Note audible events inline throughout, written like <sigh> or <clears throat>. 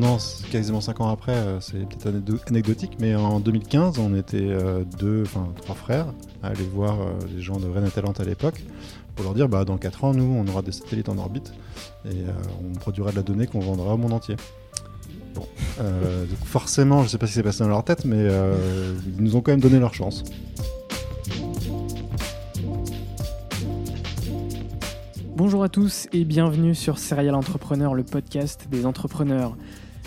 Maintenant, quasiment 5 ans après, euh, c'est peut-être anecdotique, mais en 2015, on était euh, deux, enfin trois frères à aller voir euh, les gens de Rennes Talent à l'époque pour leur dire bah, dans 4 ans, nous, on aura des satellites en orbite et on produira de la donnée qu'on vendra au monde entier. Bon, <laughs> forcément, je ne sais pas ce qui s'est passé dans leur tête, mais ils nous ont quand même donné leur chance. Bonjour à tous et bienvenue sur Serial Entrepreneur, le podcast des entrepreneurs.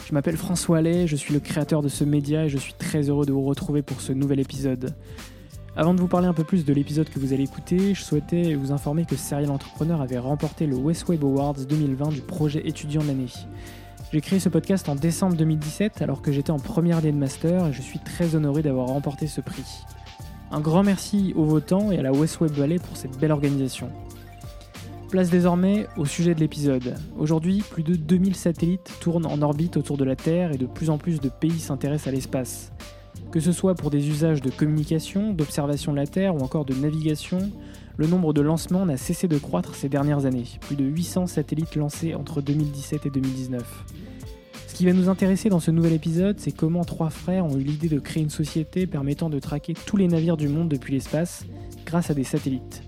Je m'appelle François Allais, je suis le créateur de ce média et je suis très heureux de vous retrouver pour ce nouvel épisode. Avant de vous parler un peu plus de l'épisode que vous allez écouter, je souhaitais vous informer que Serial Entrepreneur avait remporté le West Web Awards 2020 du projet étudiant de l'année. J'ai créé ce podcast en décembre 2017 alors que j'étais en première année de master et je suis très honoré d'avoir remporté ce prix. Un grand merci aux votants et à la West Web Valley pour cette belle organisation. Place désormais au sujet de l'épisode. Aujourd'hui, plus de 2000 satellites tournent en orbite autour de la Terre et de plus en plus de pays s'intéressent à l'espace. Que ce soit pour des usages de communication, d'observation de la Terre ou encore de navigation, le nombre de lancements n'a cessé de croître ces dernières années. Plus de 800 satellites lancés entre 2017 et 2019. Ce qui va nous intéresser dans ce nouvel épisode, c'est comment trois frères ont eu l'idée de créer une société permettant de traquer tous les navires du monde depuis l'espace grâce à des satellites.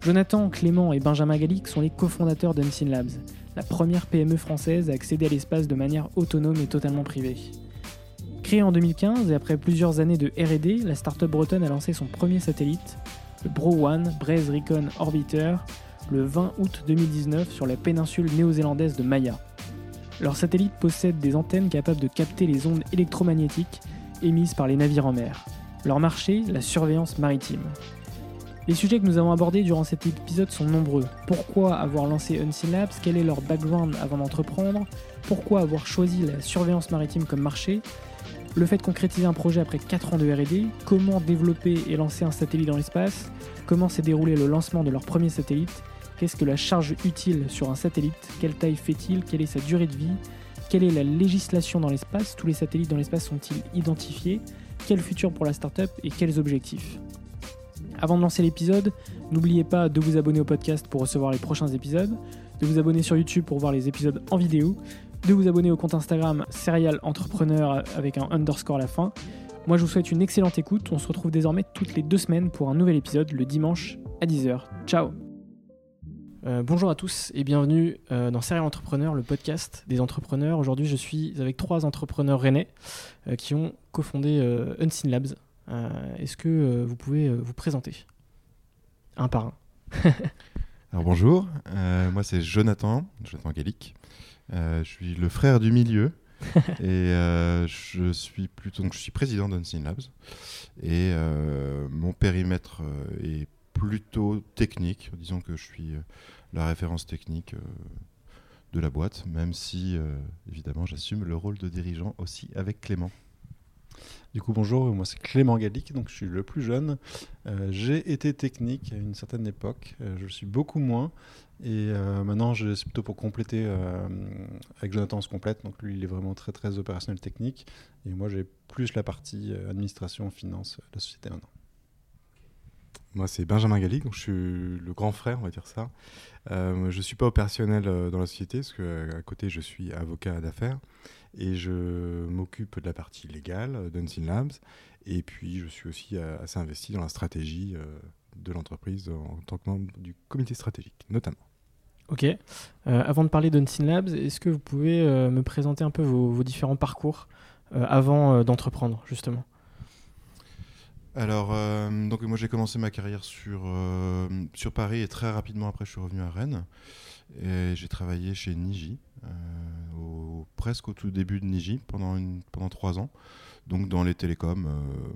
Jonathan, Clément et Benjamin Gallic sont les cofondateurs d'Unseen Labs, la première PME française à accéder à l'espace de manière autonome et totalement privée. Créée en 2015 et après plusieurs années de RD, la startup bretonne a lancé son premier satellite, le Bro-One Braze Recon Orbiter, le 20 août 2019 sur la péninsule néo-zélandaise de Maya. Leur satellite possède des antennes capables de capter les ondes électromagnétiques émises par les navires en mer. Leur marché, la surveillance maritime. Les sujets que nous avons abordés durant cet épisode sont nombreux. Pourquoi avoir lancé Unseen Labs Quel est leur background avant d'entreprendre? Pourquoi avoir choisi la surveillance maritime comme marché? Le fait de concrétiser un projet après 4 ans de RD Comment développer et lancer un satellite dans l'espace? Comment s'est déroulé le lancement de leur premier satellite? Qu'est-ce que la charge utile sur un satellite? Quelle taille fait-il? Quelle est sa durée de vie? Quelle est la législation dans l'espace? Tous les satellites dans l'espace sont-ils identifiés? Quel futur pour la startup et quels objectifs? Avant de lancer l'épisode, n'oubliez pas de vous abonner au podcast pour recevoir les prochains épisodes, de vous abonner sur YouTube pour voir les épisodes en vidéo, de vous abonner au compte Instagram Serial Entrepreneur avec un underscore à la fin. Moi je vous souhaite une excellente écoute, on se retrouve désormais toutes les deux semaines pour un nouvel épisode le dimanche à 10h. Ciao euh, bonjour à tous et bienvenue euh, dans Serial Entrepreneur, le podcast des entrepreneurs. Aujourd'hui, je suis avec trois entrepreneurs rennais euh, qui ont cofondé Unseen Labs, est-ce que euh, vous pouvez euh, vous présenter un par un <laughs> Alors bonjour, moi c'est Jonathan, Jonathan Gallic. je suis le frère du milieu <laughs> et je suis plutôt donc je suis président d'Unseen Labs et mon périmètre est plutôt technique. Disons que je suis la référence technique de la boîte, même si évidemment j'assume le rôle de dirigeant aussi avec Clément. Du coup, bonjour, moi c'est Clément Gallic, donc je suis le plus jeune. Euh, j'ai été technique à une certaine époque, euh, je suis beaucoup moins. Et euh, maintenant, c'est plutôt pour compléter avec Jonathan, on se complète. Donc lui, il est vraiment très très opérationnel technique. Et moi, j'ai plus la partie administration, finance de la société maintenant. Moi, c'est Benjamin Gallic, donc je suis le grand frère, on va dire ça. je ne suis pas opérationnel dans la société, parce qu'à côté, je suis avocat d'affaires et je m'occupe de la partie légale d'Unseen Labs. Et puis, je suis aussi euh, assez investi dans la stratégie euh, de l'entreprise en tant que membre du comité stratégique, notamment. Ok. Euh, avant de parler d'Unseen Labs, est-ce que vous pouvez me présenter un peu vos, différents parcours avant d'entreprendre, justement? Alors, donc moi j'ai commencé ma carrière sur, sur Paris et très rapidement après je suis revenu à Rennes. Et j'ai travaillé chez Niji, au, presque au tout début de Niji, pendant, pendant trois ans. Donc dans les télécoms, euh,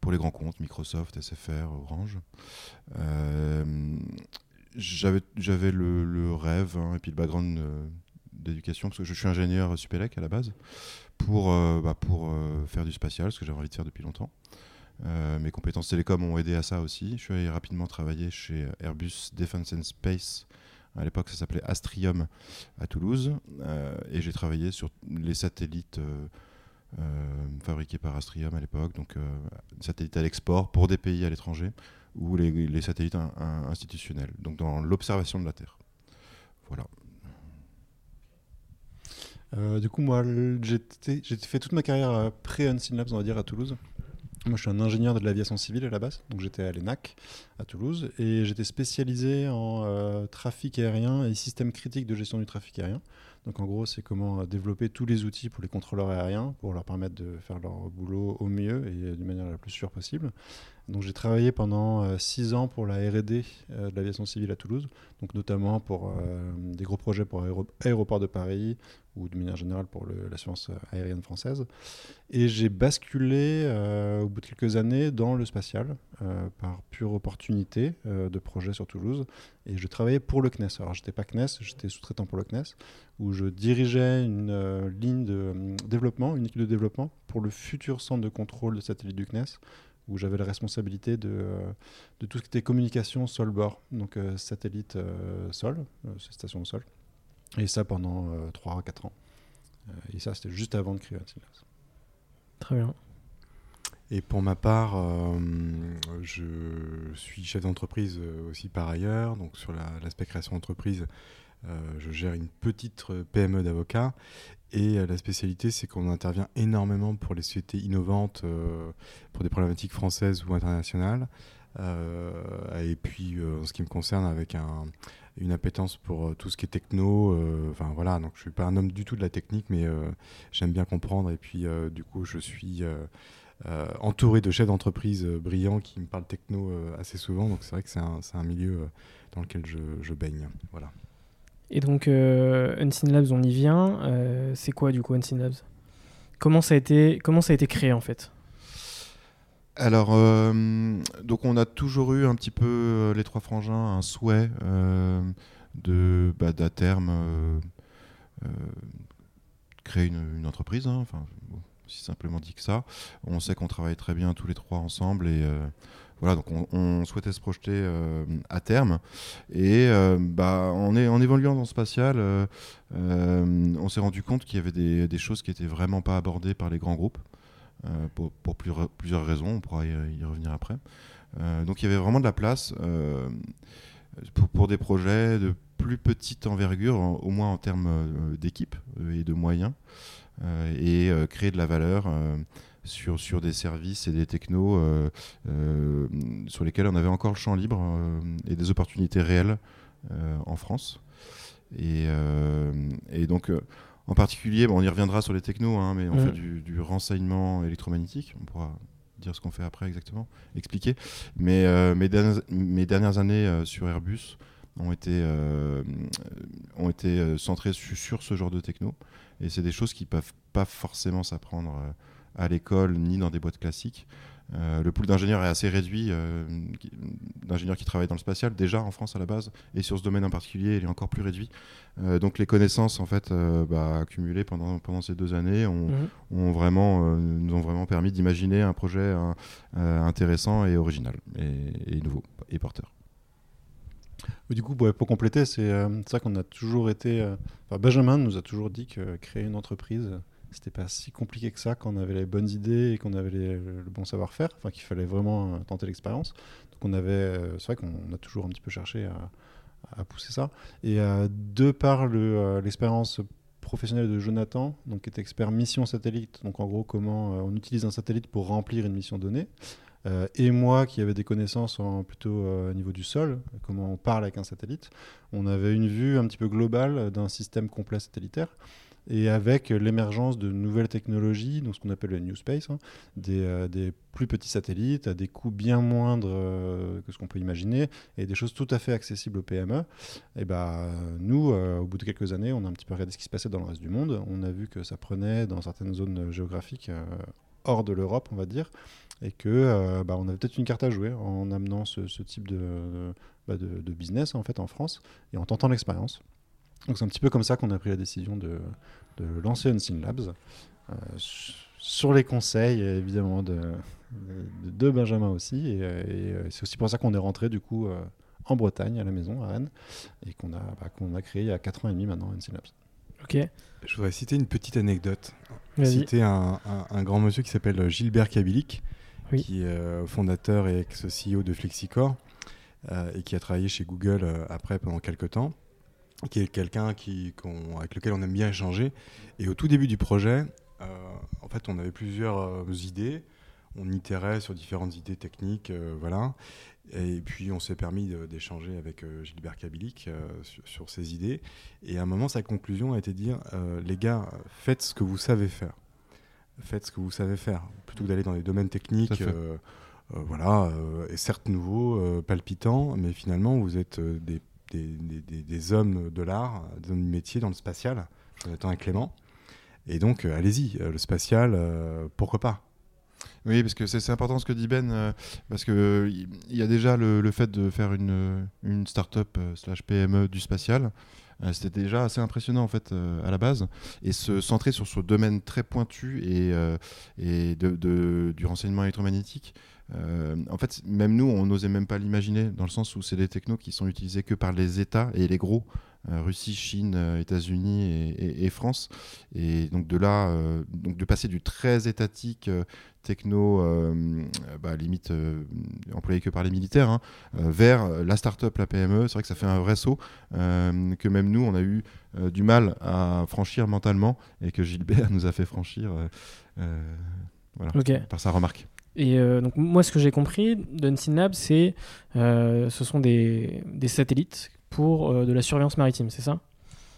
pour les grands comptes, Microsoft, SFR, Orange. Euh, j'avais le, le, rêve hein, et puis le background euh, d'éducation, parce que je suis ingénieur Supélec à la base, pour, bah, pour faire du spatial, ce que j'avais envie de faire depuis longtemps. mes compétences télécom ont aidé à ça aussi. Je suis allé rapidement travailler chez Airbus Defence and Space à l'époque, ça s'appelait Astrium à Toulouse. Euh, et j'ai travaillé sur les satellites euh, euh, fabriqués par Astrium à l'époque, donc satellites à l'export pour des pays à l'étranger ou les, satellites institutionnels, donc dans l'observation de la Terre. Voilà. du coup, moi, j'ai fait toute ma carrière pré-Unseen Labs, on va dire, à Toulouse. Moi, je suis un ingénieur de l'aviation civile à la base, donc j'étais à l'ENAC à Toulouse et j'étais spécialisé en euh, trafic aérien et système critique de gestion du trafic aérien. Donc en gros, c'est comment euh, développer tous les outils pour les contrôleurs aériens pour leur permettre de faire leur boulot au mieux et d'une manière la plus sûre possible. Donc j'ai travaillé pendant euh, six ans pour la R&D de l'aviation civile à Toulouse, donc notamment pour des gros projets pour l'aéroport de Paris, ou de manière générale pour l'assurance aérienne française. Et j'ai basculé euh, au bout de quelques années dans le spatial euh, par pure opportunité euh, de projet sur Toulouse. Et je travaillais pour le CNES. Alors j'étais pas CNES, j'étais sous-traitant pour le CNES, où je dirigeais une ligne de développement, une équipe de développement pour le futur centre de contrôle de satellite du CNES où j'avais la responsabilité de, de, tout ce qui était communication sol-bord, donc satellite sol, station au sol. Et ça pendant 3 à 4 ans. Euh, et ça, c'était juste avant de créer Antilas. Très bien. Et pour ma part, euh, je suis chef d'entreprise euh, aussi par ailleurs. Donc sur l'aspect création d'entreprise, je gère une petite PME d'avocats. Et la spécialité, c'est qu'on intervient énormément pour les sociétés innovantes, pour des problématiques françaises ou internationales. et puis, en ce qui me concerne, avec un, une appétence pour euh, tout ce qui est techno. Euh, enfin voilà, donc je suis pas un homme du tout de la technique, mais euh, j'aime bien comprendre. Et puis du coup, je suis entouré de chefs d'entreprise brillants qui me parlent techno assez souvent. Donc c'est vrai que c'est un, un, milieu dans lequel je, je, baigne. Voilà. Et donc Unseen Labs, on y vient. c'est quoi du coup Unseen Labs? Comment ça a été comment ça a été créé en fait? Alors, euh, donc on a toujours eu un petit peu, euh, les trois frangins, un souhait euh, bah, d'à terme, créer une, entreprise, hein, enfin, si simplement dit que ça. On sait qu'on travaille très bien tous les trois ensemble et voilà, donc on, souhaitait se projeter à terme. Et bah, en, est, en évoluant dans spatial, on s'est rendu compte qu'il y avait des, choses qui étaient vraiment pas abordées par les grands groupes. Euh, pour, plusieurs raisons, on pourra y, revenir après. Euh, donc il y avait vraiment de la place euh, pour, des projets de plus petite envergure, au moins en termes d'équipe et de moyens, et créer de la valeur sur, sur des services et des technos sur lesquels on avait encore le champ libre et des opportunités réelles en France. Et, et donc en particulier, on y reviendra sur les technos, hein, mais on fait du, renseignement électromagnétique. On pourra dire ce qu'on fait après exactement, expliquer. Mais euh, mes, dernières, années euh, sur Airbus ont été, euh, ont été centrées sur ce genre de techno. Et c'est des choses qui ne peuvent pas forcément s'apprendre à l'école ni dans des boîtes classiques. le pool d'ingénieurs est assez réduit, d'ingénieurs qui travaillent dans le spatial déjà en France à la base, et sur ce domaine en particulier, il est encore plus réduit. donc les connaissances en fait bah, accumulées pendant, pendant ces deux années ont, mhm. ont vraiment, nous ont vraiment permis d'imaginer un projet intéressant et original et, et nouveau et porteur. Du coup, pour compléter, c'est euh, ça qu'on a toujours été. Euh, Benjamin nous a toujours dit que créer une entreprise, c'était pas si compliqué que ça quand on avait les bonnes idées et qu'on avait le bon savoir-faire. Enfin, qu'il fallait vraiment euh, tenter l'expérience. Donc, on avait. c'est vrai qu'on a toujours un petit peu cherché à, pousser ça. Et de par l'expérience professionnelle de Jonathan, donc qui est expert mission satellite, donc en gros comment on utilise un satellite pour remplir une mission donnée. Euh, et moi qui avais des connaissances plutôt euh, au niveau du sol, comment on parle avec un satellite, on avait une vue un petit peu globale d'un système complet satellitaire. Et avec l'émergence de nouvelles technologies, donc ce qu'on appelle le New Space, hein, euh, des, plus petits satellites à des coûts bien moindres que ce qu'on peut imaginer et des choses tout à fait accessibles aux PME, et bah, nous, au bout de quelques années, on a un petit peu regardé ce qui se passait dans le reste du monde. On a vu que ça prenait dans certaines zones géographiques hors de l'Europe, on va dire, et que euh, bah, avait peut-être une carte à jouer en amenant ce, type bah, de, de, business en fait en France et en tentant l'expérience. Donc c'est un petit peu comme ça qu'on a pris la décision de, lancer Unseen Labs euh, sur les conseils évidemment de, de, Benjamin aussi et, euh, c'est aussi pour ça qu'on est rentré du coup en Bretagne à la maison à Rennes et qu'on a, bah, qu'on a créé il y a 4 ans et demi maintenant Unseen Labs. Ok. Je voudrais citer une petite anecdote. Citer un, un, grand monsieur qui s'appelle Gilbert Kabilik, qui est euh, fondateur et ex-CEO de Flexicore euh, et qui a travaillé chez Google euh, après pendant quelques temps, qui est quelqu'un qui, avec lequel on aime bien échanger. Et au tout début du projet, en fait, on avait plusieurs idées on itérait sur différentes idées techniques, voilà. Et puis on s'est permis d'échanger avec Gilbert Kabilik sur, sur, ces idées. Et à un moment, sa conclusion a été de dire les gars, faites ce que vous savez faire faites ce que vous savez faire, plutôt que d'aller dans des domaines techniques, euh, euh, voilà, euh, et certes nouveaux, palpitants, mais finalement vous êtes des, des, hommes de l'art, des hommes du métier dans le spatial, Jonathan et Clément. Et donc allez-y, le spatial, pourquoi pas? Oui, parce que c'est important ce que dit Ben, parce que il y a déjà le, fait de faire une, une start-up slash PME du spatial. Euh, c'était déjà assez impressionnant en fait euh, à la base. Et se centrer sur ce domaine très pointu et, euh, du renseignement électromagnétique, en fait, même nous, on n'osait même pas l'imaginer, dans le sens où c'est des technos qui sont utilisés que par les États et les gros, Russie, Chine, États-Unis et, et, France. Et donc de là, donc de passer du très étatique, techno, euh, bah, limite euh, employé que par les militaires, hein, euh, vers la start-up, la PME. C'est vrai que ça fait un vrai saut que même nous, on a eu du mal à franchir mentalement et que Gilbert <laughs> nous a fait franchir voilà, par sa remarque. Et donc moi, ce que j'ai compris d'Unseen Lab, c'est ce sont des, des, satellites pour de la surveillance maritime, c'est ça?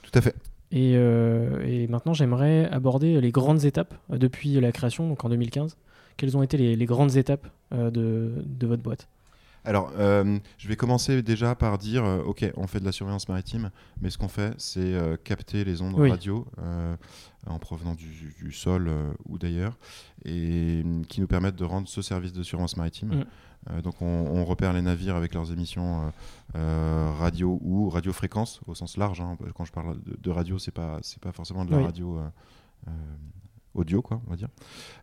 Tout à fait. Et, et maintenant, j'aimerais aborder les grandes étapes depuis la création, donc en 2015 quelles ont été les, grandes étapes euh, de, votre boîte? Alors, euh, je vais commencer déjà par dire, euh, ok, on fait de la surveillance maritime, mais ce qu'on fait, c'est capter les ondes radio en provenant du, sol ou d'ailleurs, et qui nous permettent de rendre ce service de surveillance maritime. Mm. donc, on, repère les navires avec leurs émissions radio ou radiofréquence au sens large. Hein. Quand je parle de, radio, c'est pas c'est pas forcément de la radio audio, quoi, on va dire.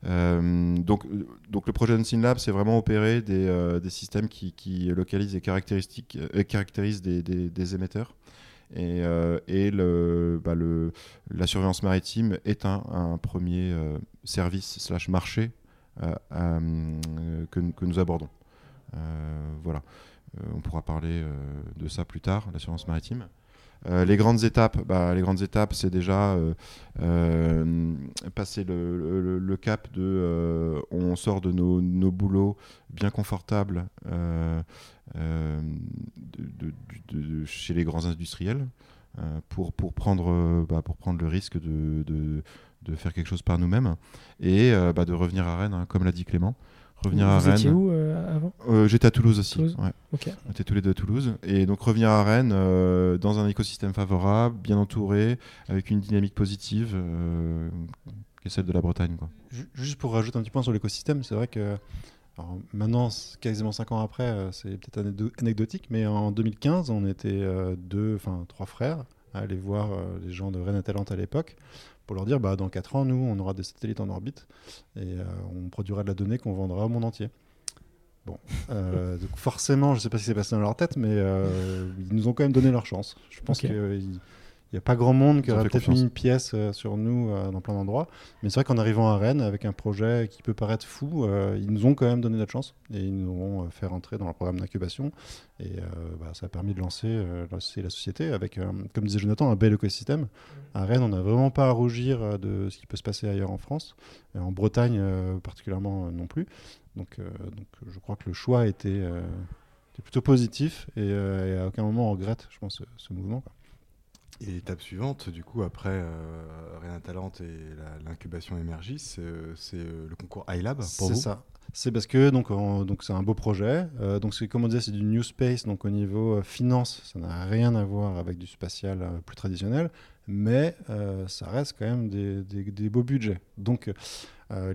Euh, donc, donc le projet Unseen Lab, c'est vraiment opérer des, euh, des systèmes qui, qui, localisent et caractéristiques, euh, caractérisent des, des, émetteurs. Et, et le, bah le, la surveillance maritime est un, premier service slash marché que, que, nous abordons. voilà. on pourra parler de ça plus tard, la surveillance maritime. Euh, les grandes étapes, bah, les grandes étapes, c'est déjà euh, euh, passer le, cap de, on sort de nos, boulots bien confortables de, chez les grands industriels pour, pour, prendre, bah, pour prendre le risque de, de, faire quelque chose par nous-mêmes et bah, de revenir à Rennes, hein, comme l'a dit Clément revenir à Rennes. où euh, avant? Euh, J'étais à Toulouse aussi. On était tous les deux à Toulouse. Et donc revenir à Rennes euh, dans un écosystème favorable, bien entouré, avec une dynamique positive, qui est celle de la Bretagne. Quoi. Juste pour rajouter un petit point sur l'écosystème, c'est vrai que Alors, maintenant, quasiment 5 ans après, c'est peut-être anecdotique, mais en 2015, on était deux, enfin trois frères à aller voir les gens de Rennes Talent à l'époque pour leur dire bah, dans 4 ans, nous, on aura des satellites en orbite et euh, on produira de la donnée qu'on vendra au monde entier. Bon, euh, <laughs> donc forcément, je ne sais pas ce qui s'est passé dans leur tête, mais euh, ils nous ont quand même donné leur chance. Je pense Ok. Qu'il n'y a pas grand monde qui aurait peut-être mis une pièce euh, sur nous euh, dans plein d'endroits. Mais c'est vrai qu'en arrivant à Rennes avec un projet qui peut paraître fou, euh, ils nous ont quand même donné notre chance et ils nous ont euh, fait rentrer dans leur programme d'incubation. Et euh, bah, ça a permis de lancer, euh, lancer la société avec, euh, comme disait Jonathan, un bel écosystème. À Rennes, on n'a vraiment pas à rougir euh, de ce qui peut se passer ailleurs en France. Et en Bretagne, euh, particulièrement, euh, non plus. Donc, euh, donc je crois que le choix était, euh, était plutôt positif et, euh, et à aucun moment on regrette, je pense, ce, ce mouvement. quoi. Et l'étape suivante, du coup, après euh, Rien Talent et l'incubation Emergis, c'est euh, c'est, euh, le concours iLab pour C'est vous? ça. C'est parce que donc en- donc c'est un beau projet. Euh, donc c'est comme on disait, c'est du new space. Donc au niveau euh, finance, ça n'a rien à voir avec du spatial euh, plus traditionnel, mais ça reste quand même des, des- des beaux budgets. Donc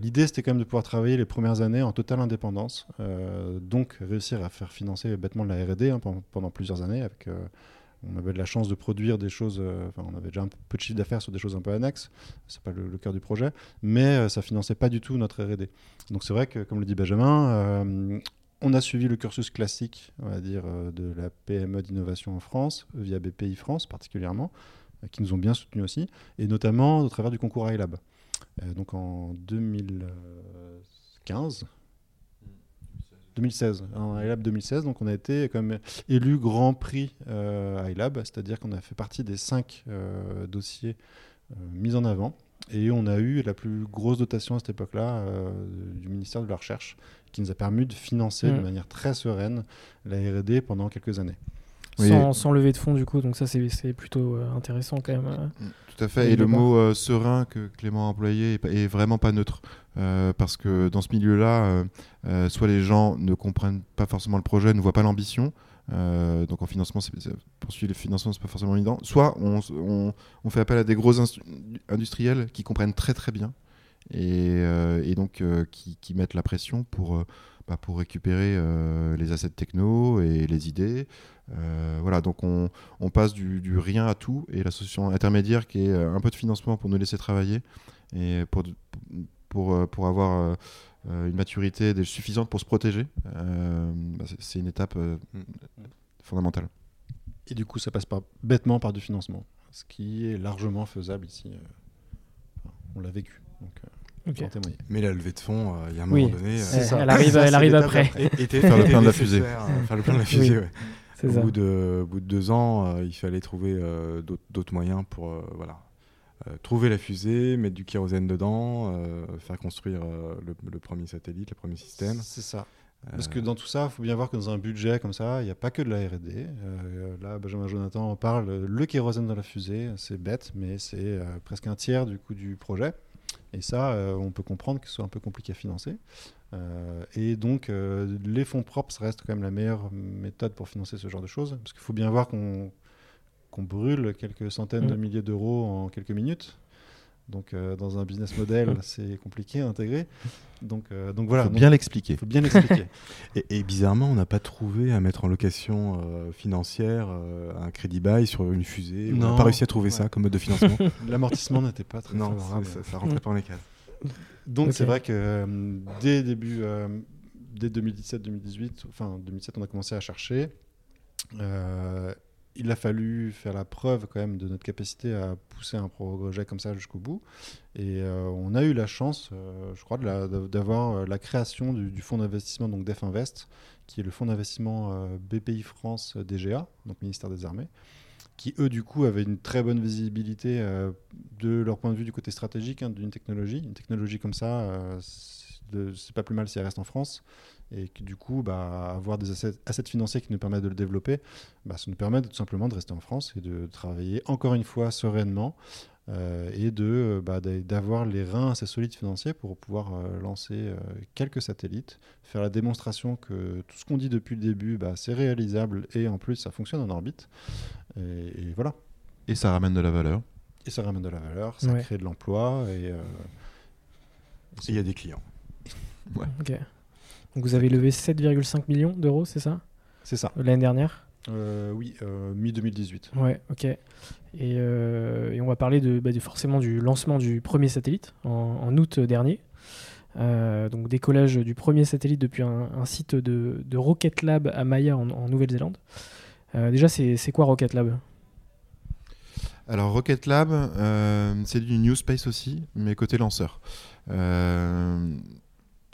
l'idée c'était quand même de pouvoir travailler les premières années en totale indépendance. Donc réussir à faire financer bêtement de la R&D hein, pendant, pendant plusieurs années avec on avait de la chance de produire des choses, euh, enfin, on avait déjà un peu de chiffre d'affaires sur des choses un peu annexes, c'est pas le, cœur du projet, mais euh, ça finançait pas du tout notre R&D. Donc c'est vrai que, comme le dit Benjamin, euh, on a suivi le cursus classique, on va dire, de la PME d'innovation en France, via BPI France particulièrement, qui nous ont bien soutenus aussi, et notamment au travers du concours iLab. Donc en 2015, 2016, en iLab 2016, donc on a été même élu grand prix euh, iLab, c'est-à-dire qu'on a fait partie des cinq euh, dossiers euh, mis en avant. Et on a eu la plus grosse dotation à cette époque-là euh, du ministère de la Recherche, qui nous a permis de financer de Mm. manière très sereine la R&D pendant quelques années. Oui. Sans, sans lever de fonds, du coup, donc ça, c'est c'est plutôt euh, intéressant quand même. euh. Tout à fait. Et le mot euh, serein que Clément a employé est, vraiment pas neutre. Euh, parce que dans ce milieu-là, euh, euh, soit les gens ne comprennent pas forcément le projet, ne voient pas l'ambition. euh, donc en financement, c'est- c'est- poursuivre le financement, c'est pas forcément évident. Soit on, s- on- on fait appel à des gros instu- industriels qui comprennent très très bien et, euh, et donc euh, qui, qui mettent la pression pour, euh, bah, pour récupérer euh, les assets techno et les idées. Euh, voilà, donc on, on passe du, du rien à tout et la solution intermédiaire qui est un peu de financement pour nous laisser travailler et pour, pour, pour avoir une maturité suffisante pour se protéger, euh, bah, c'est- une étape euh, fondamentale. Et du coup, ça passe par, bêtement par du financement, ce qui est largement faisable ici. enfin, on l'a vécu, donc euh. Mais la levée de fonds, euh, il y a un Oui, moment donné. euh, ça. <laughs> Elle arrive- ça, elle arrive après. d'après. Était- <laughs> Faire le plein de la fusée. Faire le plein de la fusée, Oui. ouais. C'est Au ça. bout, de, bout de deux ans, euh, il fallait trouver euh, d'autres moyens pour euh, voilà, euh, trouver la fusée, mettre du kérosène dedans, euh, faire construire euh, le, le premier satellite, le premier système. C'est ça. Parce que dans tout ça, il faut bien voir que dans un budget comme ça, il n'y a pas que de la R&D. Euh, là, Benjamin Jonathan en parle, le kérosène dans la fusée, c'est bête, mais c'est euh, presque un tiers du coût du projet. Et ça, euh, on peut comprendre que ce soit un peu compliqué à financer. Euh, et donc, euh, les fonds propres, ça reste quand même la meilleure méthode pour financer ce genre de choses. Parce qu'il faut bien voir qu'on qu'on brûle quelques centaines de Mm. milliers d'euros en quelques minutes. Donc, euh, dans un business model, <laughs> c'est compliqué à intégrer. Donc, euh, donc voilà. faut Donc, bien l'expliquer. il faut bien l'expliquer. <laughs> Et, et bizarrement, on n'a pas trouvé à mettre en location euh, financière euh, un crédit bail sur une fusée. On n'a pas réussi à trouver Ouais. ça comme mode de financement. <laughs> L'amortissement n'était pas très non, favorable. ça, ça, ça rentrait pas dans les cases. Donc c'est vrai que euh, dès début, euh, dès 2017-2018, enfin 2017, on a commencé à chercher. Il a fallu faire la preuve quand même de notre capacité à pousser un projet comme ça jusqu'au bout. Et euh, on a eu la chance, euh, je crois, d'avoir euh, la création du, fonds d'investissement donc Def Invest, qui est le fonds d'investissement BPI France DGA, donc ministère des Armées, qui eux du coup avaient une très bonne visibilité de leur point de vue du côté stratégique hein, d'une technologie. Une technologie comme ça, c'est pas plus mal si elle reste en France. Et que du coup, bah, avoir des assets, assets financiers qui nous permettent de le développer, bah, ça nous permet de- tout simplement de rester en France et de travailler encore une fois sereinement euh, et de bah, d'a- d'avoir les reins assez solides financiers pour pouvoir euh, lancer euh, quelques satellites, faire la démonstration que tout ce qu'on dit depuis le début, bah, c'est réalisable et en plus ça fonctionne en orbite. Et, et voilà. Et ça ramène de la valeur. Et ça ramène de la valeur, ça Ouais. crée de l'emploi et, euh, il y a des clients. Ok. Donc vous avez levé 7,5 millions d'euros, c'est ça? C'est ça. L'année dernière? Euh, oui, euh, mi-2018. Ouais, ok. Et, euh, et on va parler de, bah, de- forcément du lancement du premier satellite en, en août dernier. Donc décollage du premier satellite depuis un, un site de, de Rocket Lab à Maya en, en Nouvelle-Zélande. Déjà, c'est c'est quoi Rocket Lab? Alors Rocket Lab, euh, c'est du New Space aussi, mais côté lanceur. Euh,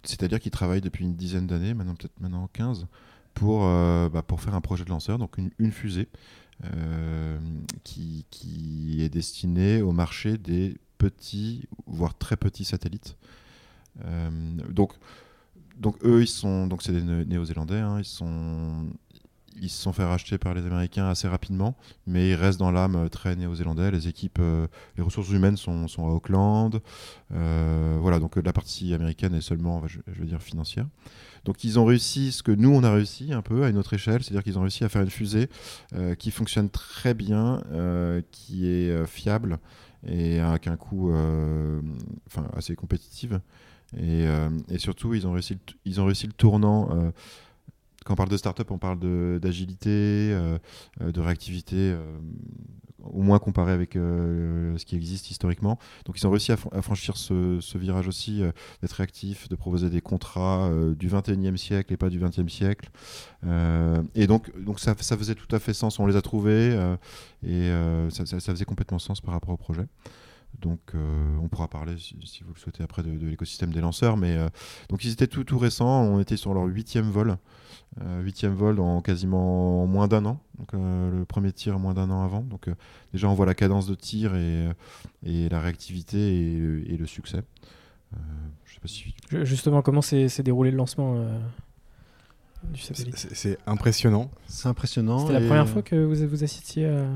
C'est-à-dire qu'ils travaillent depuis une dizaine d'années, maintenant peut-être maintenant 15, pour, euh, bah, pour faire un projet de lanceur, donc une, fusée euh, qui, qui est destinée au marché des petits, voire très petits satellites. Euh, donc, donc eux, ils sont, donc c'est des Né- Néo-Zélandais, hein, ils sont, ils se sont fait racheter par les Américains assez rapidement, mais ils restent dans l'âme euh, très néo-zélandais. Les équipes, euh, les ressources humaines sont, à Auckland. Euh, voilà, donc la partie américaine est seulement, je, veux dire, financière. Donc ils ont réussi ce que nous on a réussi un peu à une autre échelle, c'est-à-dire qu'ils ont réussi à faire une fusée qui fonctionne très bien, qui est fiable et avec un coût assez compétitif. Et, surtout, ils ont réussi ils ont réussi le tournant. Quand on parle de start-up, on parle d'agilité, euh, euh, de réactivité, euh, au moins comparé avec ce qui existe historiquement. Donc ils ont réussi à, fr- à franchir ce, virage aussi, d'être réactifs, de proposer des contrats du 21e siècle et pas du 20e siècle. Et donc, donc ça, faisait tout à fait sens, on les a trouvés et ça faisait complètement sens par rapport au projet. Donc euh, on pourra parler, si, si vous le souhaitez, après de, de l'écosystème des lanceurs. Mais euh, donc ils étaient tout, tout récents, on était sur leur huitième vol. Euh, huitième vol en quasiment moins d'un an. Donc, euh, le premier tir moins d'un an avant. Donc euh, déjà on voit la cadence de tir et, et la réactivité et, le- et le succès. Euh, je sais pas si Ju- Justement, comment s'est déroulé le lancement euh, du satellite? C'est impressionnant. C'est impressionnant. C'était la première fois que vous vous assistiez à...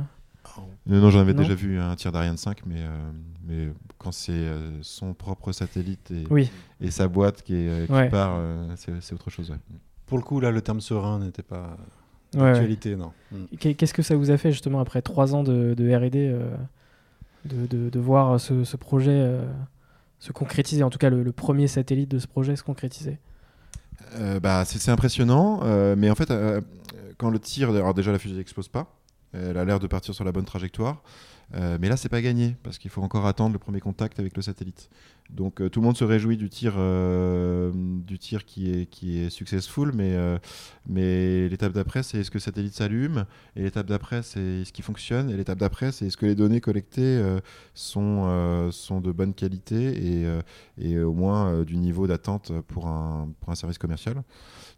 Non, non, j'en avais Non déjà vu un tir d'Ariane 5, mais, euh, mais quand c'est euh, son propre satellite et, Oui, et sa boîte qui, est, euh, qui Ouais. part, euh, c'est autre chose. ouais. Pour le coup, là, le terme serein n'était pas ouais, ouais. d'actualité, non. Mm. Qu'est- Qu'est-ce que ça vous a fait justement après trois ans de, de R&D euh, de, de- de voir ce, ce projet euh, se concrétiser, en tout cas le, le premier satellite de ce projet se concrétiser? Euh, bah, c'est c'est impressionnant, euh, mais en fait, euh, quand le tir, alors déjà la fusée n'explose pas, elle a l'air de partir sur la bonne trajectoire, euh, mais là c'est pas gagné parce qu'il faut encore attendre le premier contact avec le satellite. Donc euh, tout le monde se réjouit du tir, euh, du tir qui est qui est successful, mais euh, mais l'étape d'après c'est est-ce que le satellite s'allume, et l'étape d'après c'est est-ce qu'il fonctionne, et l'étape d'après c'est est-ce que les données collectées sont sont de bonne qualité et et au moins du niveau d'attente pour un, pour un service commercial?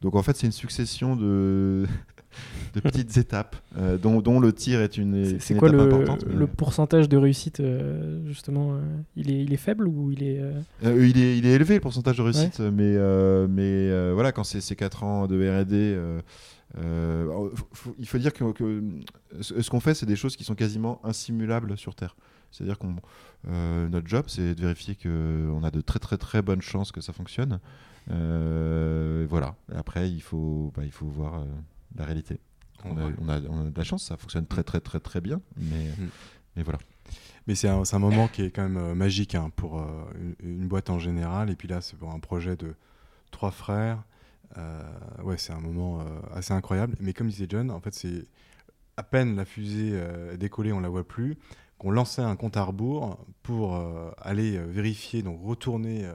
Donc en fait, c'est une succession de, <laughs> de petites <laughs> étapes, euh, dont, dont le tir est une, C'est- quoi étape le, importante. mais- le pourcentage de réussite euh, justement euh, il, est, il est faible ou il est... euh, Euh, il, est, il est élevé le pourcentage de réussite, mais, euh, mais euh, voilà, quand c'est ces 4 ans de RD, euh, euh, faut- faut- il faut dire que, que ce, ce qu'on fait, c'est des choses qui sont quasiment insimulables sur Terre. C'est-à-dire euh, notre job, c'est de vérifier qu'on a de très très très bonnes chances que ça fonctionne. Euh, voilà. Après, il faut, bah, il faut voir euh, la réalité. On a, on, a, on a de la chance, ça fonctionne très très très très bien, mais, Mm. mais voilà. Mais c'est un, moment qui est quand même euh, magique hein, pour euh, une, boîte en général. Et puis là, c'est pour un projet de trois frères. Euh, ouais, c'est un moment assez incroyable. Mais comme disait John, en fait, c'est à peine la fusée décollée, on la voit plus, qu'on lançait un compte à rebours pour aller vérifier, donc retourner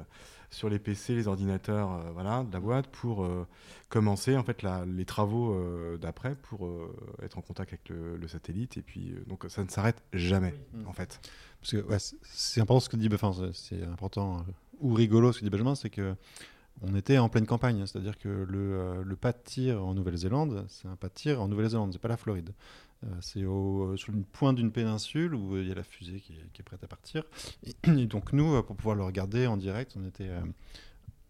sur les PC, les ordinateurs, euh, voilà, de la boîte pour euh, commencer en fait la- les travaux euh, d'après pour euh, être en contact avec le, le satellite. Et puis euh, donc ça ne s'arrête jamais Oui. en fait. Parce que ouais, c'est- important ce que dit, enfin, c'est- important ou rigolo ce que dit Benjamin, c'est que on était en pleine campagne, c'est-à-dire que le, euh, le pas de tir en Nouvelle-Zélande, c'est un pas de tir en Nouvelle-Zélande, c'est pas la Floride. Euh, c'est euh, sur une pointe d'une péninsule où euh, il y a la fusée qui est, prête à partir. Et, donc nous, pour pouvoir le regarder en direct, on était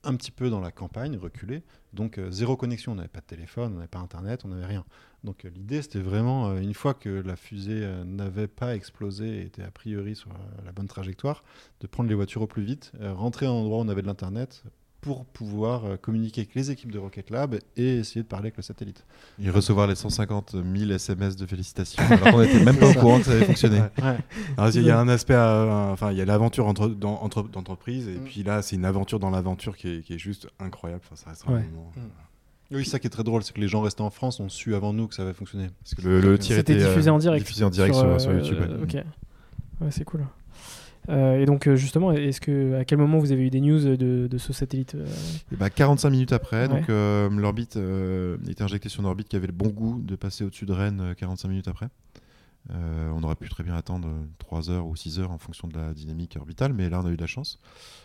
un petit peu dans la campagne, reculé. Donc zéro connexion, on n'avait pas de téléphone, on n'avait pas internet, on n'avait rien. Donc l'idée c'était vraiment, une fois que la fusée n'avait pas explosé et était a priori sur la bonne trajectoire, de prendre les voitures au plus vite, rentrer à un endroit où on avait de l'internet, pour pouvoir euh, communiquer avec les équipes de Rocket Lab et essayer de parler avec le satellite. Et recevoir les 150 000 SMS de félicitations. alors qu'on n'était même pas au courant que ça avait fonctionné. Ouais. Alors, il y a un aspect, à- enfin, il y a l'aventure entre, dans- entre- d'entreprise, et Mm. puis là, c'est une aventure dans l'aventure qui est, qui est juste incroyable. Enfin, ça restera un Ouais. moment. Oui, ça qui est très drôle, c'est que les gens restés en France ont su avant nous que ça avait fonctionné. Parce que le, le tir C'était était euh, diffusé en direct. diffusé en direct sur, euh, sur YouTube. ouais. Ok. Ouais, c'est cool. Euh, et donc euh, justement, est-ce que à quel moment vous avez eu des news de, de ce satellite Et bah, 45 minutes après, Ouais. donc euh, l'orbite euh, était injectée sur une orbite qui avait le bon goût de passer au-dessus de Rennes euh, 45 minutes après. Euh, on aurait pu très bien attendre 3 heures ou 6 heures en fonction de la dynamique orbitale, mais là on a eu de la chance.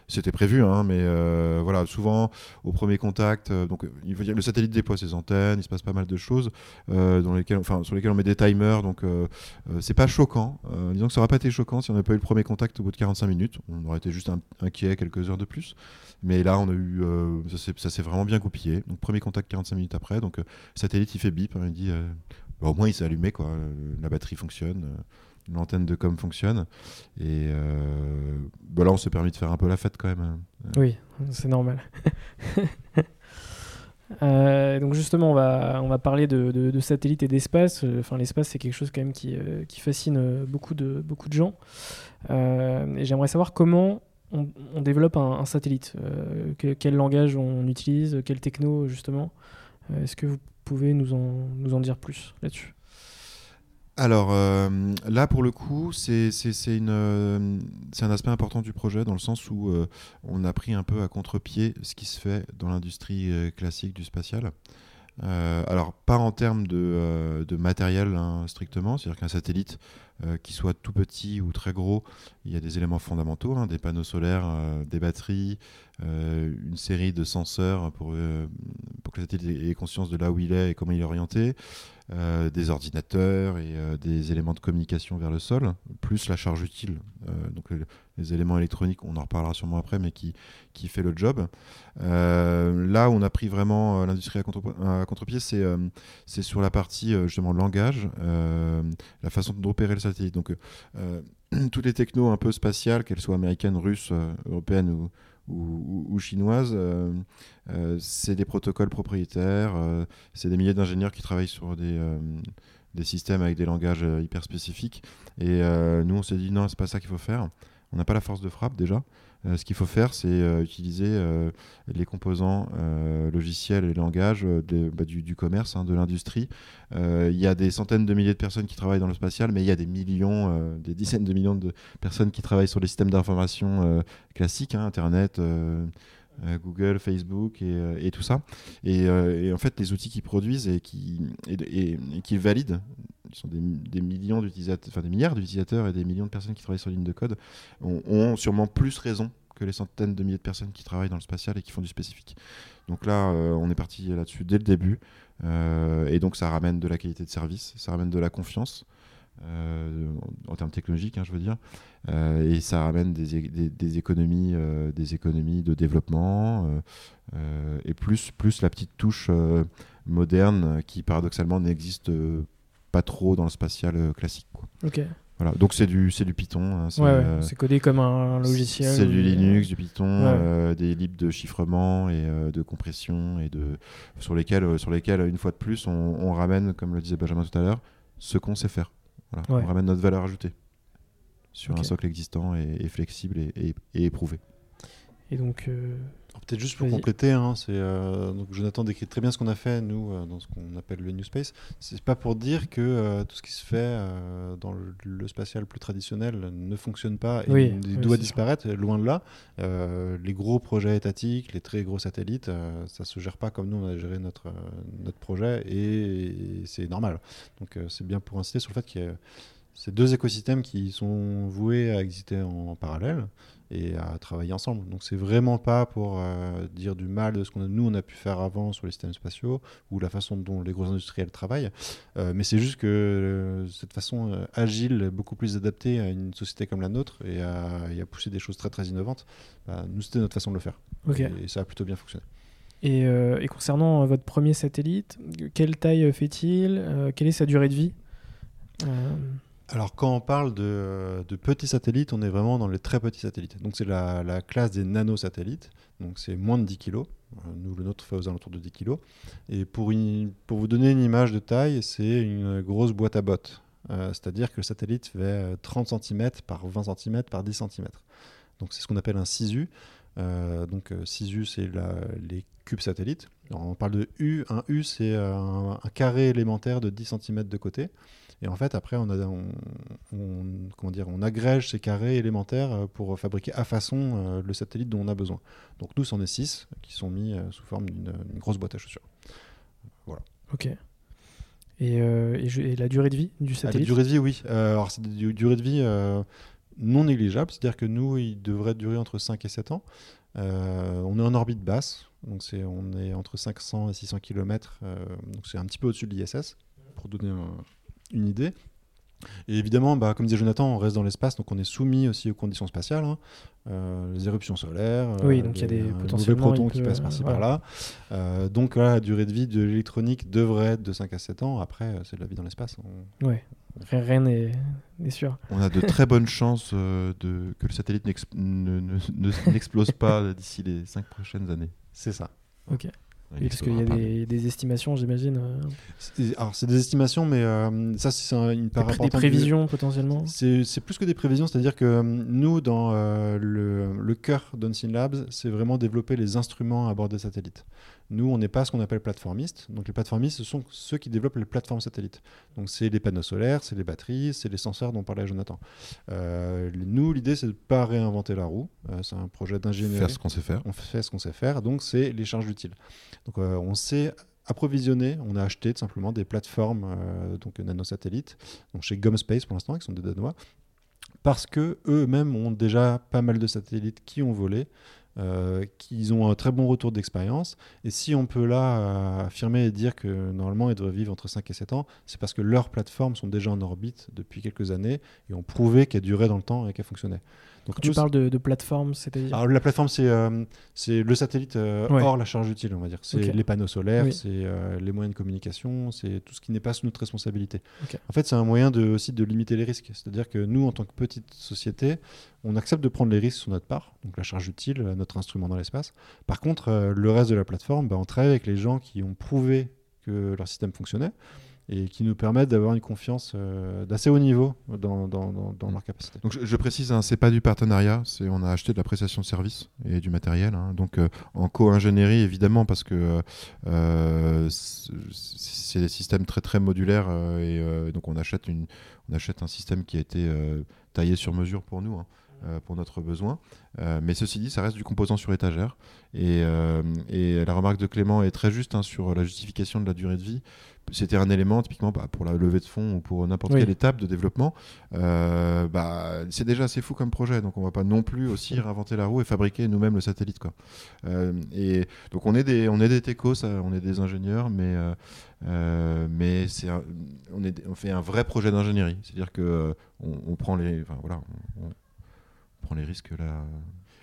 C'était prévu, hein, mais euh, voilà, souvent au premier contact, euh, donc le satellite déploie ses antennes, il se passe pas mal de choses dans lesquelles, enfin, sur lesquelles on met des timers, donc c'est pas choquant. Disons que ça aurait pas été choquant si on n'avait pas eu le premier contact au bout de 45 minutes. On aurait été juste inquiet quelques heures de plus. Mais là, on a eu, ça s'est- vraiment bien goupillé. Donc premier contact 45 minutes après. Donc satellite, il fait bip, hein, il dit, bah, au moins il s'est allumé quoi. Euh, La batterie fonctionne, euh, l'antenne de com fonctionne. Et euh, bah, là, on s'est permis de faire un peu la fête quand même. hein. Oui, c'est normal. <laughs> Donc justement, on va, on va parler de, satellites et d'espace. Enfin, l'espace, c'est quelque chose quand même qui, qui fascine beaucoup de, beaucoup de gens. Et j'aimerais savoir comment on, développe un, satellite. Que- quel langage on utilise, quelle techno justement. Est-ce que vous pouvez nous en, nous en dire plus là-dessus Alors euh, là, pour le coup, euh, c'est un aspect important du projet dans le sens où euh, on a pris un peu à contre-pied ce qui se fait dans l'industrie classique du spatial. Alors, pas en termes de, de matériel hein, strictement, c'est-à-dire qu'un satellite, euh, qui soit tout petit ou très gros, il y a des éléments fondamentaux, hein, des panneaux solaires, euh, des batteries, euh, une série de senseurs pour, pour que le ait conscience de là où il est et comment il est orienté, des ordinateurs et des éléments de communication vers le sol, plus la charge utile, donc le- les éléments électroniques, on en reparlera sûrement après, mais qui, qui fait le job. Là où on a pris vraiment l'industrie à contre- contre-pied, c'est euh, c'est sur la partie justement langage, la façon d'opérer le satellite. Donc euh, <clears throat> toutes les technos un peu spatiales, qu'elles soient américaines, russes, euh, européennes ou, chinoises, euh, c'est des protocoles propriétaires, c'est des milliers d'ingénieurs qui travaillent sur des, des systèmes avec des langages hyper spécifiques. Et nous, on s'est dit non, c'est pas ça qu'il faut faire. On n'a pas la force de frappe déjà. Euh, ce qu'il faut faire, c'est euh, utiliser euh, les composants logiciels et langages bah, du, commerce, hein, de l'industrie. Il y a des centaines de milliers de personnes qui travaillent dans le spatial, mais il y a des millions, des dizaines de millions de personnes qui travaillent sur les systèmes d'information classiques, hein, Internet. Google, Facebook et, tout ça. Et, en fait, les outils qu'ils produisent et qui et, et- qu'ils valident, sont des, des millions d'utilisateurs, enfin des milliards d'utilisateurs et des millions de personnes qui travaillent sur ligne de code, ont, sûrement plus raison que les centaines de milliers de personnes qui travaillent dans le spatial et qui font du spécifique. Donc là, euh, on est parti là-dessus dès le début. Euh, et donc ça ramène de la qualité de service, ça ramène de la confiance. euh, en, termes technologiques, hein, je veux dire, et ça ramène des, des- des économies, des économies de développement, et plus, plus la petite touche moderne qui paradoxalement n'existe euh, pas trop dans le spatial euh, classique. quoi. Ok. Voilà. Donc c'est du, du Python. hein, c'est, Ouais, euh, c'est codé comme un logiciel. c'est du Linux, du Python, Ouais. euh, des libres de chiffrement et euh, de compression et de sur lesquels, euh, sur lesquels une fois de plus, on, on ramène, comme le disait Benjamin tout à l'heure, ce qu'on sait faire. Voilà. Ouais. On ramène notre valeur ajoutée sur un socle existant et, et flexible et, et- et éprouvé. Et donc, euh, Peut-être juste pour compléter, hein, c'est euh, donc Jonathan décrit très bien ce qu'on a fait nous euh, dans ce qu'on appelle le New Space. C'est pas pour dire que euh, tout ce qui se fait dans le, le spatial plus traditionnel ne fonctionne pas et Oui, il oui, doit disparaître. Loin de là, les gros projets étatiques, les très gros satellites, ça se gère pas comme nous on a géré notre notre projet et, c'est normal. Donc c'est bien pour insister sur le fait qu'il y a ces deux écosystèmes qui sont voués à exister en parallèle et à travailler ensemble. Donc c'est vraiment pas pour euh, dire du mal de ce qu'on a, nous on a pu faire avant sur les systèmes spatiaux ou la façon dont les gros industriels travaillent, Euh, mais c'est juste que euh, cette façon agile, beaucoup plus adaptée à une société comme la nôtre et à, et à pousser des choses très très innovantes, bah, nous c'était notre façon de le faire. Et, ça a plutôt bien fonctionné. Et, et concernant votre premier satellite, quelle taille fait-il? Quelle est sa durée de vie? Alors quand on parle de, petits satellites, on est vraiment dans les très petits satellites. Donc c'est la, la, classe des nanosatellites, donc c'est moins de 10 kg. Nous, le nôtre fait aux alentours de 10 kg. Et pour, vous donner une image de taille, c'est une grosse boîte à bottes. Euh, C'est-à-dire que le satellite fait 30 cm par 20 cm par 10 cm. Donc c'est ce qu'on appelle un SISU. Euh, donc SISU, c'est les cubes satellites. On parle de U. Un U, c'est un, un, carré élémentaire de 10 cm de côté. Et en fait, après, on, a, on, on, comment dire, on agrège ces carrés élémentaires euh, pour fabriquer à façon euh, le satellite dont on a besoin. Donc nous, c'en est 6 qui sont mis euh, sous forme d'une grosse boîte à chaussures. Voilà. Ok. Et, euh, et, je, et, la durée de vie du satellite ah, La durée de vie, oui. Euh, alors, c'est une durée de vie euh, non négligeable, c'est-à-dire que nous, il devrait durer entre 5 et 7 ans. on est en orbite basse, donc on est entre 500 et 600 km, donc c'est un petit peu au-dessus de l'ISS, pour donner un, une idée. Et évidemment, bah, comme disait Jonathan, on reste dans l'espace, donc on est soumis aussi aux conditions spatiales, hein. euh, les éruptions solaires, oui, donc il y a des potentiellement protons qui peut... passent par-ci voilà. par-là. Euh, donc là, la durée de vie de l'électronique devrait être de 5 à 7 ans. Après, c'est de la vie dans l'espace. On... Ouais. Rien n'est sûr. On a de très <laughs> bonnes chances euh, de, que le satellite <laughs> n'explose pas d'ici les 5 prochaines années. C'est ça. Ok. Oui, parce qu'il y a des, estimations, j'imagine. Euh. Alors, c'est des estimations, mais euh, ça, c'est une part Des prévisions, potentiellement C'est plus que des prévisions, c'est-à-dire que euh, nous, dans euh, le, le cœur d'Unseen Labs, c'est vraiment développer les instruments à bord des satellites. Nous, on n'est pas ce qu'on appelle plateformistes. Donc, les plateformistes, ce sont ceux qui développent les plateformes satellites. Donc, c'est les panneaux solaires, c'est les batteries, c'est les senseurs dont parlait Jonathan. Euh, nous, l'idée, c'est de ne pas réinventer la roue. Euh, c'est un projet d'ingénierie. Faire ce qu'on sait faire. On fait ce qu'on sait faire. Donc, c'est les charges utiles. Donc, euh, on sait approvisionner, on a acheté tout simplement des plateformes euh, donc nanosatellites, donc chez Gomspace pour l'instant, qui sont des Danois, parce que eux-mêmes ont déjà pas mal de satellites qui ont volé. Euh, qu'ils ont un très bon retour d'expérience. Et si on peut là euh, affirmer et dire que normalement ils devraient vivre entre 5 et 7 ans, c'est parce que leurs plateformes sont déjà en orbite depuis quelques années et ont prouvé qu'elles duraient dans le temps et qu'elles fonctionnaient. Donc, Quand tu parles de, de plateforme, c'est-à-dire la plateforme, c'est euh, le satellite euh, ouais. hors la charge utile, on va dire. C'est okay. les panneaux solaires, oui. c'est euh, les moyens de communication, c'est tout ce qui n'est pas sous notre responsabilité. Okay. En fait, c'est un moyen de, aussi de limiter les risques. C'est-à-dire que nous, en tant que petite société, on accepte de prendre les risques sur notre part, donc la charge utile, notre instrument dans l'espace. Par contre, euh, le reste de la plateforme, bah, on travaille avec les gens qui ont prouvé que leur système fonctionnait et qui nous permettent d'avoir une confiance euh, d'assez haut niveau dans, dans, dans, dans, leur capacité. Donc je, je précise, hein, c'est pas du partenariat, c'est on a acheté de la prestation de service et du matériel. Hein, donc euh, en co-ingénierie évidemment parce que euh, c'est des systèmes très très modulaires et donc on achète une on achète un système qui a été taillé sur mesure pour nous. Hein. Euh, pour notre besoin. Euh, mais ceci dit, ça reste du composant sur étagère. Et, euh, et la remarque de Clément est très juste hein, sur la justification de la durée de vie. C'était un élément typiquement bah, pour la levée de fonds ou pour n'importe oui. quelle étape de développement. bah, c'est déjà assez fou comme projet, donc on va pas non plus aussi réinventer la roue et fabriquer nous-mêmes le satellite. Quoi. et donc on est des, on est des techos, on est des ingénieurs, mais euh, mais c'est on, fait un vrai projet d'ingénierie, c'est-à-dire que on, on, prend les, voilà, on, les risques là.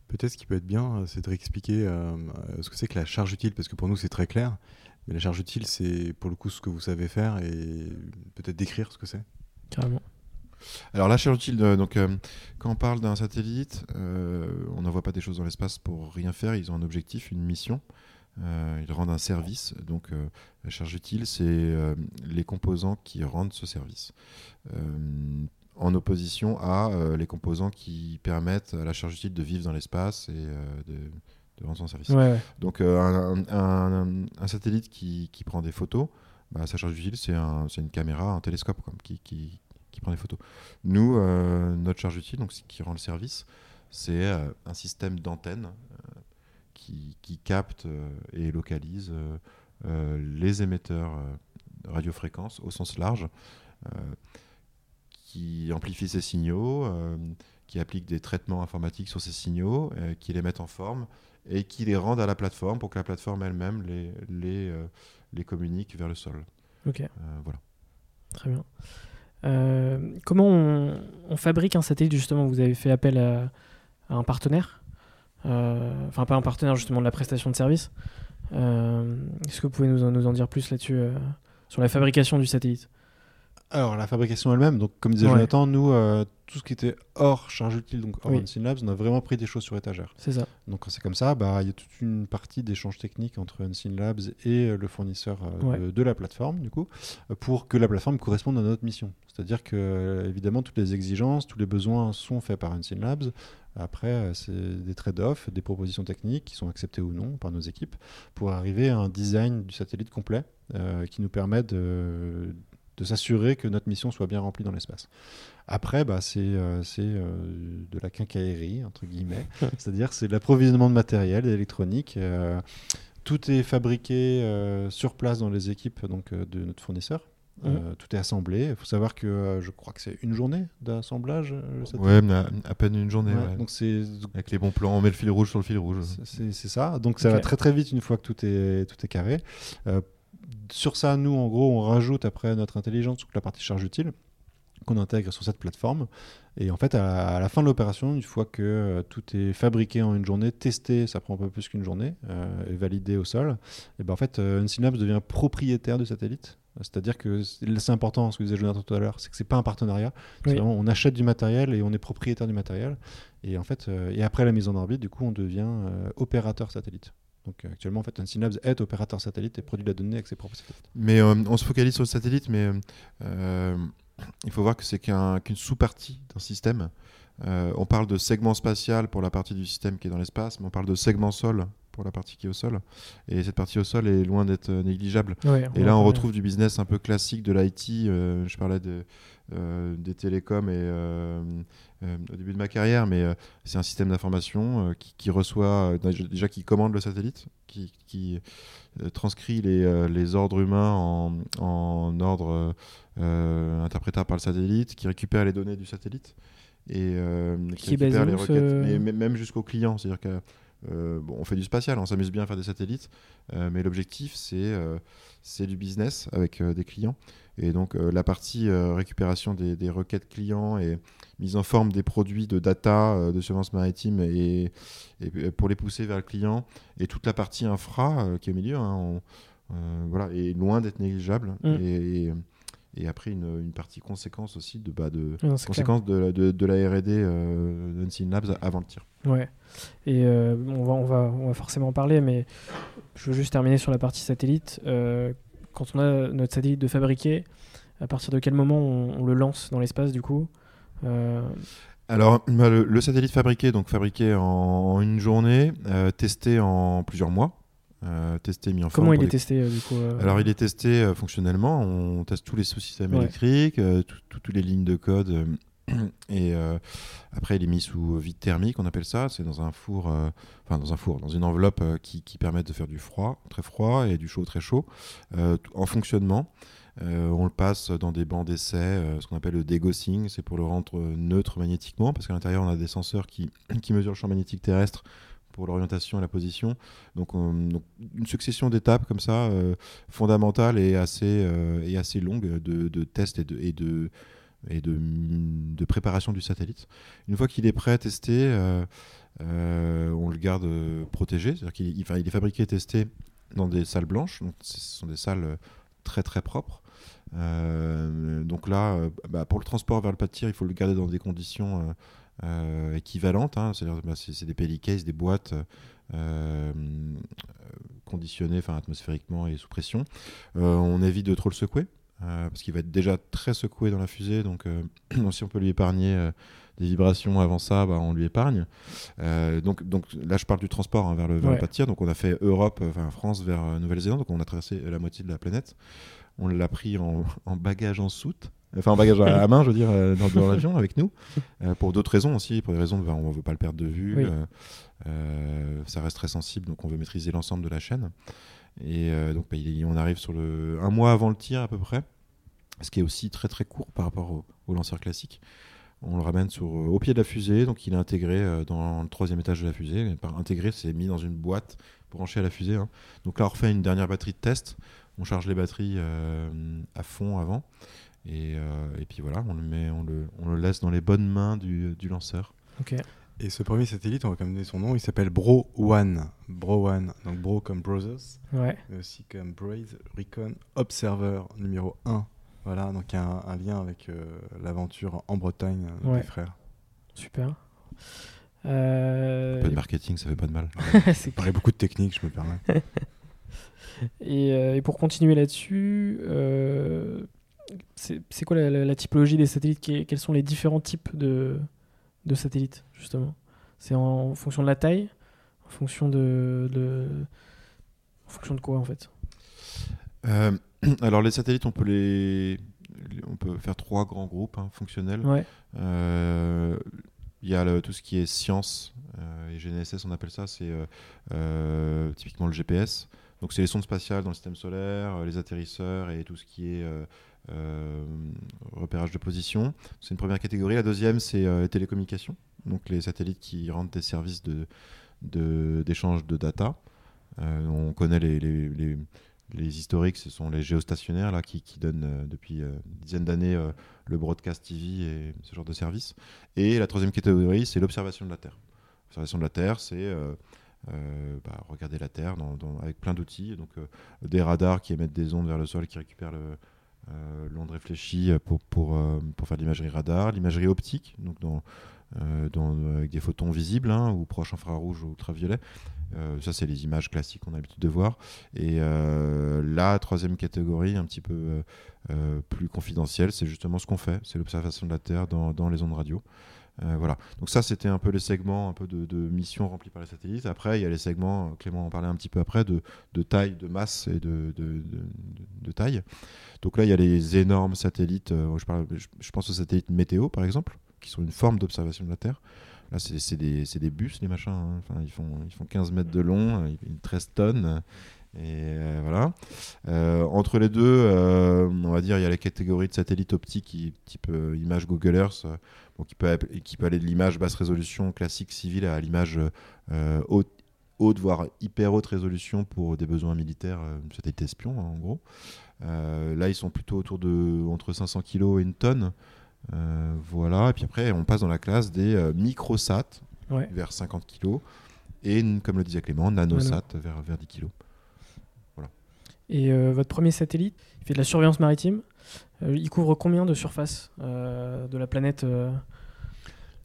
Peut-être ce qui peut être bien, c'est de réexpliquer euh, ce que c'est que la charge utile, parce que pour nous c'est très clair. Mais la charge utile, c'est pour le coup ce que vous savez faire et peut-être décrire ce que c'est. Carrément. Alors la charge utile, donc euh, quand on parle d'un satellite, euh, on n'envoie pas des choses dans l'espace pour rien faire. Ils ont un objectif, une mission. Euh, ils rendent un service. Donc, euh, la charge utile, c'est euh, les composants qui rendent ce service. En opposition à les composants qui permettent à la charge utile de vivre dans l'espace et de, de, rendre son service. Ouais, ouais. Donc, un, un, un, satellite qui, qui, prend des photos, bah, sa charge utile, c'est un, une caméra, un télescope qui, qui, qui, prend des photos. Nous, notre charge utile, donc, qui rend le service, c'est un système d'antenne qui, qui capte euh, et localise euh, euh, les émetteurs radiofréquences au sens large, qui amplifie ces signaux, qui applique des traitements informatiques sur ces signaux, qui les mettent en forme et qui les rendent à la plateforme pour que la plateforme elle-même les, les, les communique vers le sol. Ok. Euh, voilà. Très bien. Euh, comment on, on, fabrique un satellite justement? Vous avez fait appel à, à un partenaire euh, enfin pas un partenaire justement de la prestation de service. Euh, est-ce que vous pouvez nous en, nous en dire plus là-dessus euh, sur la fabrication du satellite? Alors, la fabrication elle-même, donc comme disait Ouais. Jonathan, nous, euh, tout ce qui était hors charge utile, donc hors Oui. Unseen Labs, on a vraiment pris des choses sur étagère. C'est ça. Donc quand c'est comme ça, bah, il y a toute une partie d'échange technique entre Unseen Labs et euh, le fournisseur euh, Ouais. de, de la plateforme, du coup, pour que la plateforme corresponde à notre mission. C'est-à-dire que, évidemment, toutes les exigences, tous les besoins sont faits par Unseen Labs. Après, c'est des trade-offs, des propositions techniques qui sont acceptées ou non par nos équipes pour arriver à un design du satellite complet euh, qui nous permet de, de s'assurer que notre mission soit bien remplie dans l'espace. Après, bah, c'est euh, euh, de la quincaillerie, entre guillemets. <laughs> C'est-à-dire c'est de l'approvisionnement de matériel, d'électronique. euh, tout est fabriqué sur place dans les équipes donc, de notre fournisseur. Euh, tout est assemblé. Il faut savoir que je crois que c'est une journée d'assemblage. Ouais, mais à, à peine une journée. Ouais, ouais. Donc c'est Avec les bons plans, on met le fil rouge sur le fil rouge. c'est ça. Donc ça va très très vite une fois que tout est, tout est carré. Sur ça, nous, en gros, on rajoute après notre intelligence toute la partie charge utile qu'on intègre sur cette plateforme. Et en fait, à, la fin de l'opération, une fois que euh, tout est fabriqué en une journée, testé, ça prend un peu plus qu'une journée, euh, et validé au sol, et ben en fait, euh, Unseen Labs devient propriétaire du satellite. C'est-à-dire que c'est important, ce que disait Jonathan tout à l'heure, c'est que c'est pas un partenariat. C'est Oui. vraiment, on achète du matériel et on est propriétaire du matériel. Et en fait, et après la mise en orbite, du coup, on devient opérateur satellite. Donc euh, actuellement, en fait, est opérateur satellite et produit de la donnée avec ses propres satellites. Mais euh, on se focalise sur le satellite, mais euh, il faut voir que c'est qu'un- qu'une sous-partie d'un système. Euh, on parle de segment spatial pour la partie du système qui est dans l'espace, mais on parle de segment sol pour la partie qui est au sol. Et cette partie au sol est loin d'être négligeable. Ouais, Et là, on retrouve du business un peu classique de l'IT. euh, je parlais de, euh, des télécoms et, au début de ma carrière, mais euh, c'est un système d'information euh, qui, qui reçoit, euh, déjà qui commande le satellite, qui, qui, euh, transcrit les, euh, les ordres humains en, en ordre euh, euh, interprétable par le satellite, qui récupère les données du satellite et euh, Qui est récupère les requêtes, ce- mais, mais même jusqu'au client. C'est-à-dire que euh, bon, on fait du spatial, on s'amuse bien à faire des satellites, euh, mais l'objectif c'est euh, c'est du business avec des clients. Et donc la partie récupération des, des requêtes clients et mise en forme des produits de data de surveillance maritime et, et pour les pousser vers le client et toute la partie infra qui est au milieu, hein, on- voilà, est loin d'être négligeable. Mm. Et, et, et après une, une partie conséquence aussi de, bah, de Non, conséquence de, la- de, de la R&D euh, d'Unseen Labs avant le tir. Ouais. Et euh, on, va, on, va, on va forcément en parler, mais je veux juste terminer sur la partie satellite. Euh, quand on a notre satellite de fabriquer, à partir de quel moment on, on le lance dans l'espace du coup? Euh, Alors, le, le satellite fabriqué, donc fabriqué en, en une journée, testé en plusieurs mois, euh, testé, mis en forme. Comment il est testé euh, du coup euh, Alors, il est testé fonctionnellement. On teste tous les sous-systèmes Ouais. électriques, tout- tout- toutes les lignes de code. <clears throat> et après, il est mis sous vide thermique, on appelle ça. C'est dans un four, enfin dans un four, dans une enveloppe qui, qui permet de faire du froid, très froid, et du chaud, très chaud, en fonctionnement. Euh, on le passe dans des bancs d'essai, euh, ce qu'on appelle le degaussing, c'est pour le rendre neutre magnétiquement, parce qu'à l'intérieur, on a des senseurs qui, <clears throat> qui mesurent le champ magnétique terrestre pour l'orientation et la position. Donc, on- donc, une succession d'étapes comme ça, euh, fondamentale et assez, euh, et assez longue de, de tests et de, et de, et de, de préparation du satellite. Une fois qu'il est prêt, testé, euh, euh, on le garde euh, protégé, c'est-à-dire qu'il il- est fabriqué et testé dans des salles blanches, donc ce sont des salles euh, très très propres. Donc là, bah, pour le transport vers le pas de tir, il faut le garder dans des conditions équivalentes, hein, c'est-à-dire bah, c'est des pellicases, des boîtes euh, conditionnées enfin, atmosphériquement et sous pression. Euh, on évite de trop le secouer. euh, parce qu'il va être déjà très secoué dans la fusée, donc euh, <clears throat> si on peut lui épargner euh, des vibrations avant ça, bah, on lui épargne. Euh, donc, donc là, je parle du transport hein, vers, le, vers Ouais. le pas de tir. Donc on a fait Europe, euh, enfin France vers euh, Nouvelle-Zélande, donc on a traversé la moitié de la planète. On l'a pris en, <laughs> en bagage en soute, enfin en bagage à la main, je veux dire, euh, dans, dans l'avion avec nous, euh, pour d'autres raisons aussi, pour des raisons de, on ne veut pas le perdre de vue. Oui. euh, ça reste très sensible, donc on veut maîtriser l'ensemble de la chaîne. Et euh, donc bah, il- on arrive sur le un mois avant le tir à peu près, ce qui est aussi très très court par rapport au, au lanceur classique. On le ramène sur, au pied de la fusée, donc il est intégré dans le troisième étage de la fusée. Et Par intégré, c'est mis dans une boîte branchée à la fusée. hein. Donc là, on refait une dernière batterie de test. On charge les batteries à fond avant. Et, euh, et puis voilà, on le, met, on, le, on le laisse dans les bonnes mains du, du lanceur. Ok. Et ce premier satellite, on va quand même donner son nom, il s'appelle Bro One. Bro One. Donc Bro comme Brothers, Ouais. mais aussi comme Braze Recon Observer numéro 1. Voilà, donc il y a un, un lien avec euh, l'aventure en Bretagne euh, Ouais. des frères. Super. Un Euh, peu de marketing, ça fait pas de mal. <laughs> c'est Pareil, beaucoup de techniques, je me permets. <laughs> Et, euh, et pour continuer là-dessus, euh, c'est quoi la, la- la typologie des satellites Qui- Quels sont les différents types de, de satellites, justement? C'est en, fonction de la taille En fonction de, de- En fonction de quoi, en fait? Euh, <clears throat> alors les satellites, on peut les, on peut faire trois grands groupes hein, fonctionnels. Ouais, Euh, Il y a le- tout ce qui est science euh, et GNSS, on appelle ça, c'est typiquement le GPS. Donc c'est les sondes spatiales dans le système solaire, les atterrisseurs et tout ce qui est repérage de position. C'est une première catégorie. La deuxième, c'est euh, les télécommunications, donc les satellites qui rendent des services de- de- d'échange de, data. Euh, on connaît les, les- les- historiques, ce sont les géostationnaires là, qui, qui donnent euh, depuis euh, une d'années euh, le broadcast TV et ce genre de service. Et la troisième catégorie, c'est l'observation de la Terre. L'observation de la Terre, c'est euh, euh, bah, regarder la Terre avec plein d'outils. Donc euh, des radars qui émettent des ondes vers le sol, qui récupèrent le, euh, l'onde réfléchie pour, pour, euh, pour faire de l'imagerie radar, l'imagerie optique, donc euh, avec des photons visibles hein, ou proches infrarouges ou ultraviolets. Euh, ça, c'est les images classiques qu'on a l'habitude de voir. Et euh, la troisième catégorie, un petit peu euh, euh, plus confidentielle, c'est justement ce qu'on fait, c'est l'observation de la Terre dans, dans les ondes radio. Euh, voilà. Donc ça, c'était un peu les segments un peu de, de missions remplies par les satellites. Après, il y a les segments, euh, Clément en parlait un petit peu après, de, taille, de masse et de, taille. Donc là, il y a les énormes satellites. euh, je, pense aux satellites météo, par exemple, qui sont une forme d'observation de la Terre. Là, c'est des, des bus, les machins. hein. Enfin, ils, font, ils font 15 mètres de long, ils- 13 tonnes. Et euh, voilà. Euh, entre les deux, euh, on va dire, il y a les catégories de satellites optiques, qui, type image Google Earth, bon, qui, peut, app- qui peut aller de l'image basse résolution classique civile à l'image haute, haute, voire hyper haute résolution pour des besoins militaires, satellite espion, hein, en gros. Euh, là, ils sont plutôt autour de entre 500 kg et une tonne. Euh, voilà. Et puis après, on passe dans la classe des euh, microsats ouais. vers 50 kg et, comme le disait Clément, nanosat vers, vers 10 kg. Et euh, votre premier satellite, il fait de la surveillance maritime. Euh, il couvre combien de surface euh, de la planète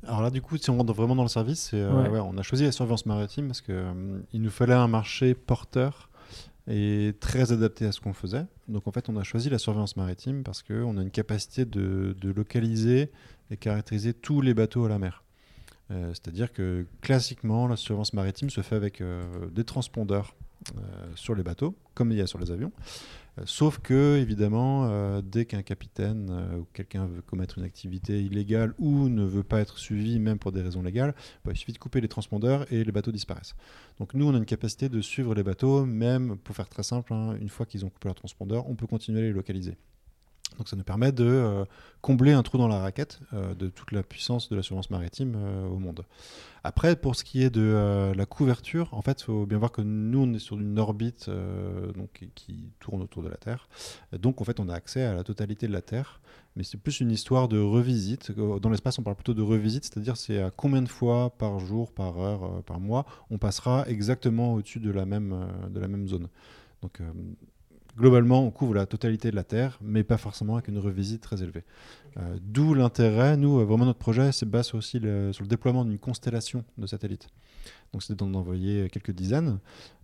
Alors là, du coup, si on rentre vraiment dans le service, c'est, euh, Ouais. ouais, on a choisi la surveillance maritime parce que euh, il nous fallait un marché porteur et très adapté à ce qu'on faisait. Donc en fait, on a choisi la surveillance maritime parce qu'on a une capacité de, de localiser et caractériser tous les bateaux à la mer. Euh, C'est-à-dire que classiquement, la surveillance maritime se fait avec des transpondeurs sur les bateaux, comme il y a sur les avions. Euh, Sauf que, évidemment, euh, dès qu'un capitaine euh, ou quelqu'un veut commettre une activité illégale ou ne veut pas être suivi, même pour des raisons légales, bah, il suffit de couper les transpondeurs et les bateaux disparaissent. Donc nous, on a une capacité de suivre les bateaux, même pour faire très simple, hein, une fois qu'ils ont coupé leur transpondeur, on peut continuer à les localiser. Donc ça nous permet de euh, combler un trou dans la raquette euh, de toute la puissance de la surveillance maritime euh, au monde. Après, pour ce qui est de la couverture, en fait, il faut bien voir que nous, on est sur une orbite donc, qui- tourne autour de la Terre. Donc, en fait, on a accès à la totalité de la Terre. Mais c'est plus une histoire de revisite. Dans l'espace, on parle plutôt de revisite, c'est-à-dire c'est à combien de fois par jour, par heure, par mois, on passera exactement au-dessus de, la même, de la même zone. Donc, globalement, on couvre la totalité de la Terre, mais pas forcément avec une revisite très élevée. Euh, D'où l'intérêt, nous, euh, vraiment notre projet se base aussi le- sur le déploiement d'une constellation de satellites. Donc c'est d'en envoyer quelques dizaines,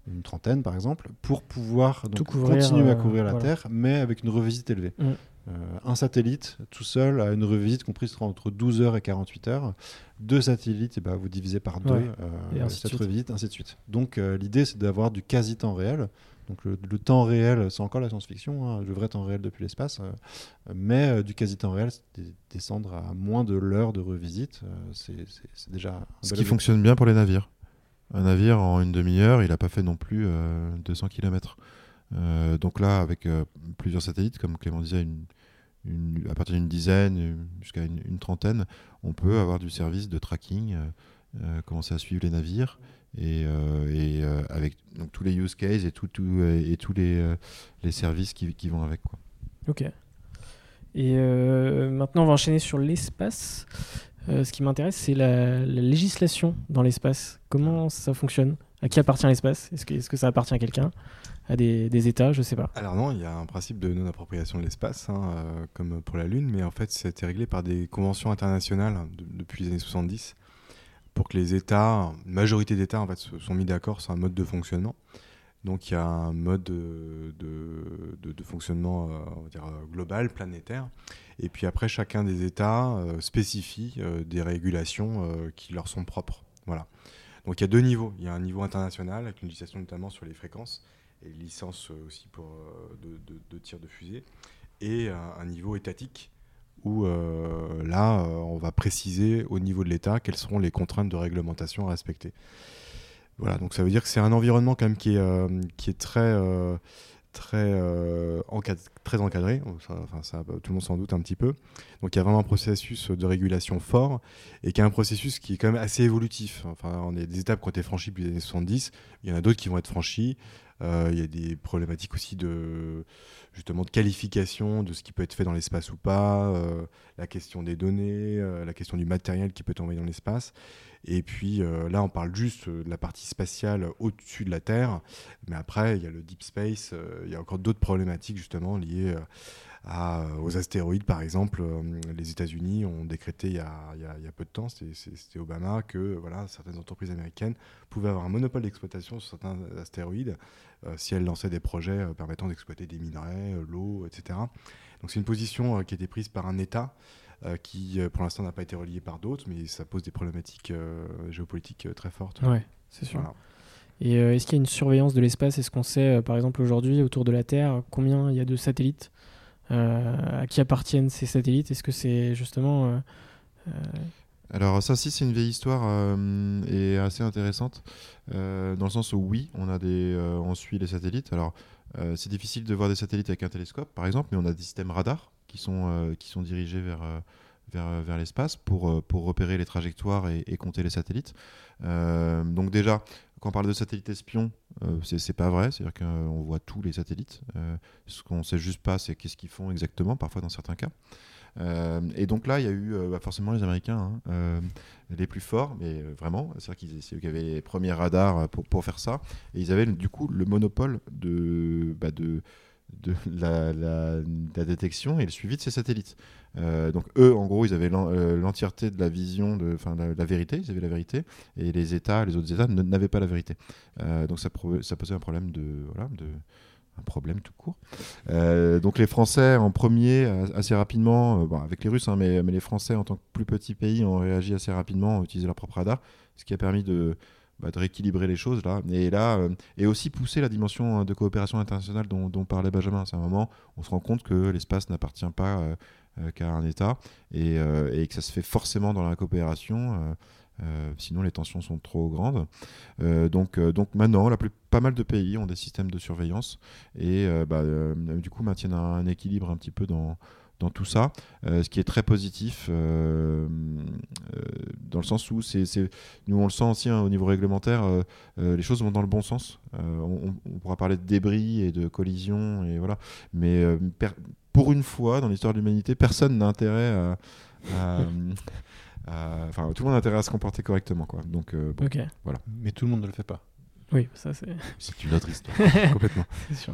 une trentaine par exemple, pour pouvoir donc, Tout couvrir, continuer à euh, couvrir la voilà. Terre, mais avec une revisite élevée. Mm. Euh, un satellite tout seul a une revisite comprise entre 12 heures et 48 heures. Deux satellites, eh ben, vous divisez par deux Ouais. euh, Et ainsi de cette suite. revisite, ainsi de suite. Donc euh, l'idée c'est d'avoir du quasi-temps réel. Donc le, le temps réel, c'est encore la science-fiction, hein, le vrai temps réel depuis l'espace, euh, mais euh, du quasi-temps réel, descendre à moins de l'heure de revisite, euh, c'est déjà un Ce qui fonctionne bien pour les navires. Un navire, en une demi-heure, il n'a pas fait non plus euh, 200 km. donc là, avec euh, plusieurs satellites, comme Clément disait, une, à partir d'une dizaine jusqu'à une, trentaine, on peut avoir du service de tracking, euh, euh, commencer à suivre les navires, et, euh, avec donc, tous les use cases et, tous les, services qui, vont avec. Quoi. Ok. Et maintenant, on va enchaîner sur l'espace. Ce qui m'intéresse, c'est la, la législation dans l'espace. Comment ça fonctionne? À qui appartient l'espace? Est-ce est que, ça appartient à quelqu'un? À des, États Je sais pas. Alors non, il y a un principe de non-appropriation de l'espace, hein, euh, comme pour la Lune, mais en fait, été réglé par des conventions internationales depuis les années 70 pour que les États, une majorité d'États en fait, se sont mis d'accord sur un mode de fonctionnement. Donc il y a un mode de, fonctionnement euh, on va dire, global, planétaire. Et puis après, chacun des États euh, spécifie euh, des régulations qui leur sont propres. Voilà. Donc il y a deux niveaux. Il y a un niveau international avec une législation notamment sur les fréquences et les licences aussi pour, de, de, tir de fusée. Et un, niveau étatique où là, on va préciser au niveau de l'État quelles seront les contraintes de réglementation à respecter. Voilà, donc ça veut dire que c'est un environnement quand même qui est, euh, qui est très, euh, très, euh, très encadré. enfin, ça, tout le monde s'en doute un petit peu. Donc il y a vraiment un processus de régulation fort et qui est un processus qui est quand même assez évolutif. Enfin, on a des étapes qui ont été franchies depuis les années 70. Il y en a d'autres qui vont être franchies. Il y a des problématiques aussi de justement de qualification de ce qui peut être fait dans l'espace ou pas, la question des données, la question du matériel qui peut être envoyé dans l'espace. Et puis euh, là, on parle juste euh, de la partie spatiale au-dessus de la Terre. Mais après, il y a le deep space, euh, il y a encore d'autres problématiques justement liées aux astéroïdes, par exemple. les États-Unis ont décrété il y, a, il, peu de temps, c'était Obama, que voilà, certaines entreprises américaines pouvaient avoir un monopole d'exploitation sur certains astéroïdes si elles lançaient des projets permettant d'exploiter des minerais, l'eau, etc. Donc c'est une position qui a été prise par un État. Euh, qui euh, pour l'instant n'a pas été relié par d'autres, mais ça pose des problématiques euh, géopolitiques très fortes. Ouais, c'est sûr. Et est-ce qu'il y a une surveillance de l'espace? Est-ce qu'on sait, par exemple, aujourd'hui, autour de la Terre, combien il y a de satellites? À qui appartiennent ces satellites? Est-ce que c'est justement... Alors ça, si c'est une vieille histoire et assez intéressante, dans le sens où oui, on suit les satellites. Alors c'est difficile de voir des satellites avec un télescope, par exemple, mais on a des systèmes radars qui sont, euh, qui sont dirigés vers, euh, vers, vers l'espace pour, euh, pour repérer les trajectoires et, compter les satellites. donc déjà, quand on parle de satellites espions, c'est pas vrai, c'est-à-dire qu'on voit tous les satellites. ce qu'on sait juste pas, c'est qu'est-ce qu'ils font exactement, parfois dans certains cas. et donc là, il y a eu bah, forcément les Américains, hein, les plus forts, mais vraiment, c'est-à-dire qu'ils c'est eux qui avaient les premiers radars pour, faire ça, et ils avaient du coup le monopole de, bah, <laughs> la, détection et le suivi de ces satellites. Euh, donc eux, en gros, ils avaient euh, l'entièreté de la vision, de, enfin la, vérité, ils avaient la vérité, et les États, les autres États n'avaient pas la vérité. Euh, donc ça, posait un problème de, voilà, de un problème tout court. donc les Français en premier, assez rapidement, avec les Russes, hein, mais, mais, les Français en tant que plus petit pays ont réagi assez rapidement, ont utilisé leur propre radar, ce qui a permis de bah, de rééquilibrer les choses là. Et là, euh, et aussi pousser la dimension euh, de coopération internationale dont, parlait Benjamin. C'est un moment, on se rend compte que l'espace n'appartient pas euh, qu'à un État et, que ça se fait forcément dans la coopération. sinon, les tensions sont trop grandes. donc, donc maintenant, pas mal de pays ont des systèmes de surveillance et bah, du coup maintiennent un, équilibre un petit peu dans, dans tout ça, euh, ce qui est très positif euh, euh, dans le sens où c'est, nous on le sent aussi hein, au niveau réglementaire, les choses vont dans le bon sens. On, pourra parler de débris et de collisions et voilà, mais pour une fois dans l'histoire de l'humanité, personne n'a intérêt <laughs> à, Enfin, tout le monde a intérêt à se comporter correctement, quoi. Donc, voilà. Mais tout le monde ne le fait pas. Oui, ça c'est. C'est une autre histoire. <laughs> Complètement.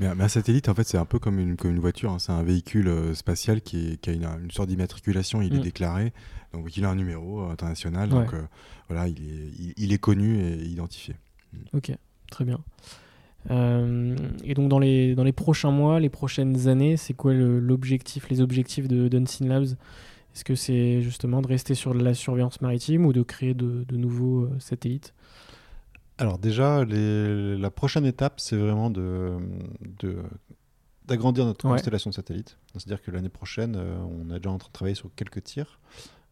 Mais, un satellite, en fait, c'est un peu comme une, comme une voiture. Hein. C'est un véhicule euh, spatial qui, a une, sorte d'immatriculation. Il est mm. déclaré. Donc, il a un numéro euh, international. Donc, euh, voilà, il est, il, est, connu et identifié. Mm. Ok, très bien. et donc, dans les, dans les prochains mois, les prochaines années, c'est quoi l'objectif, les objectifs de Dunsyn Labs? Est-ce que c'est justement de rester sur la surveillance maritime ou de créer de, de nouveaux satellites? Alors déjà, la prochaine étape, c'est vraiment de, d'agrandir notre constellation de satellites. C'est-à-dire que l'année prochaine, euh, on est déjà en train de travailler sur quelques tirs.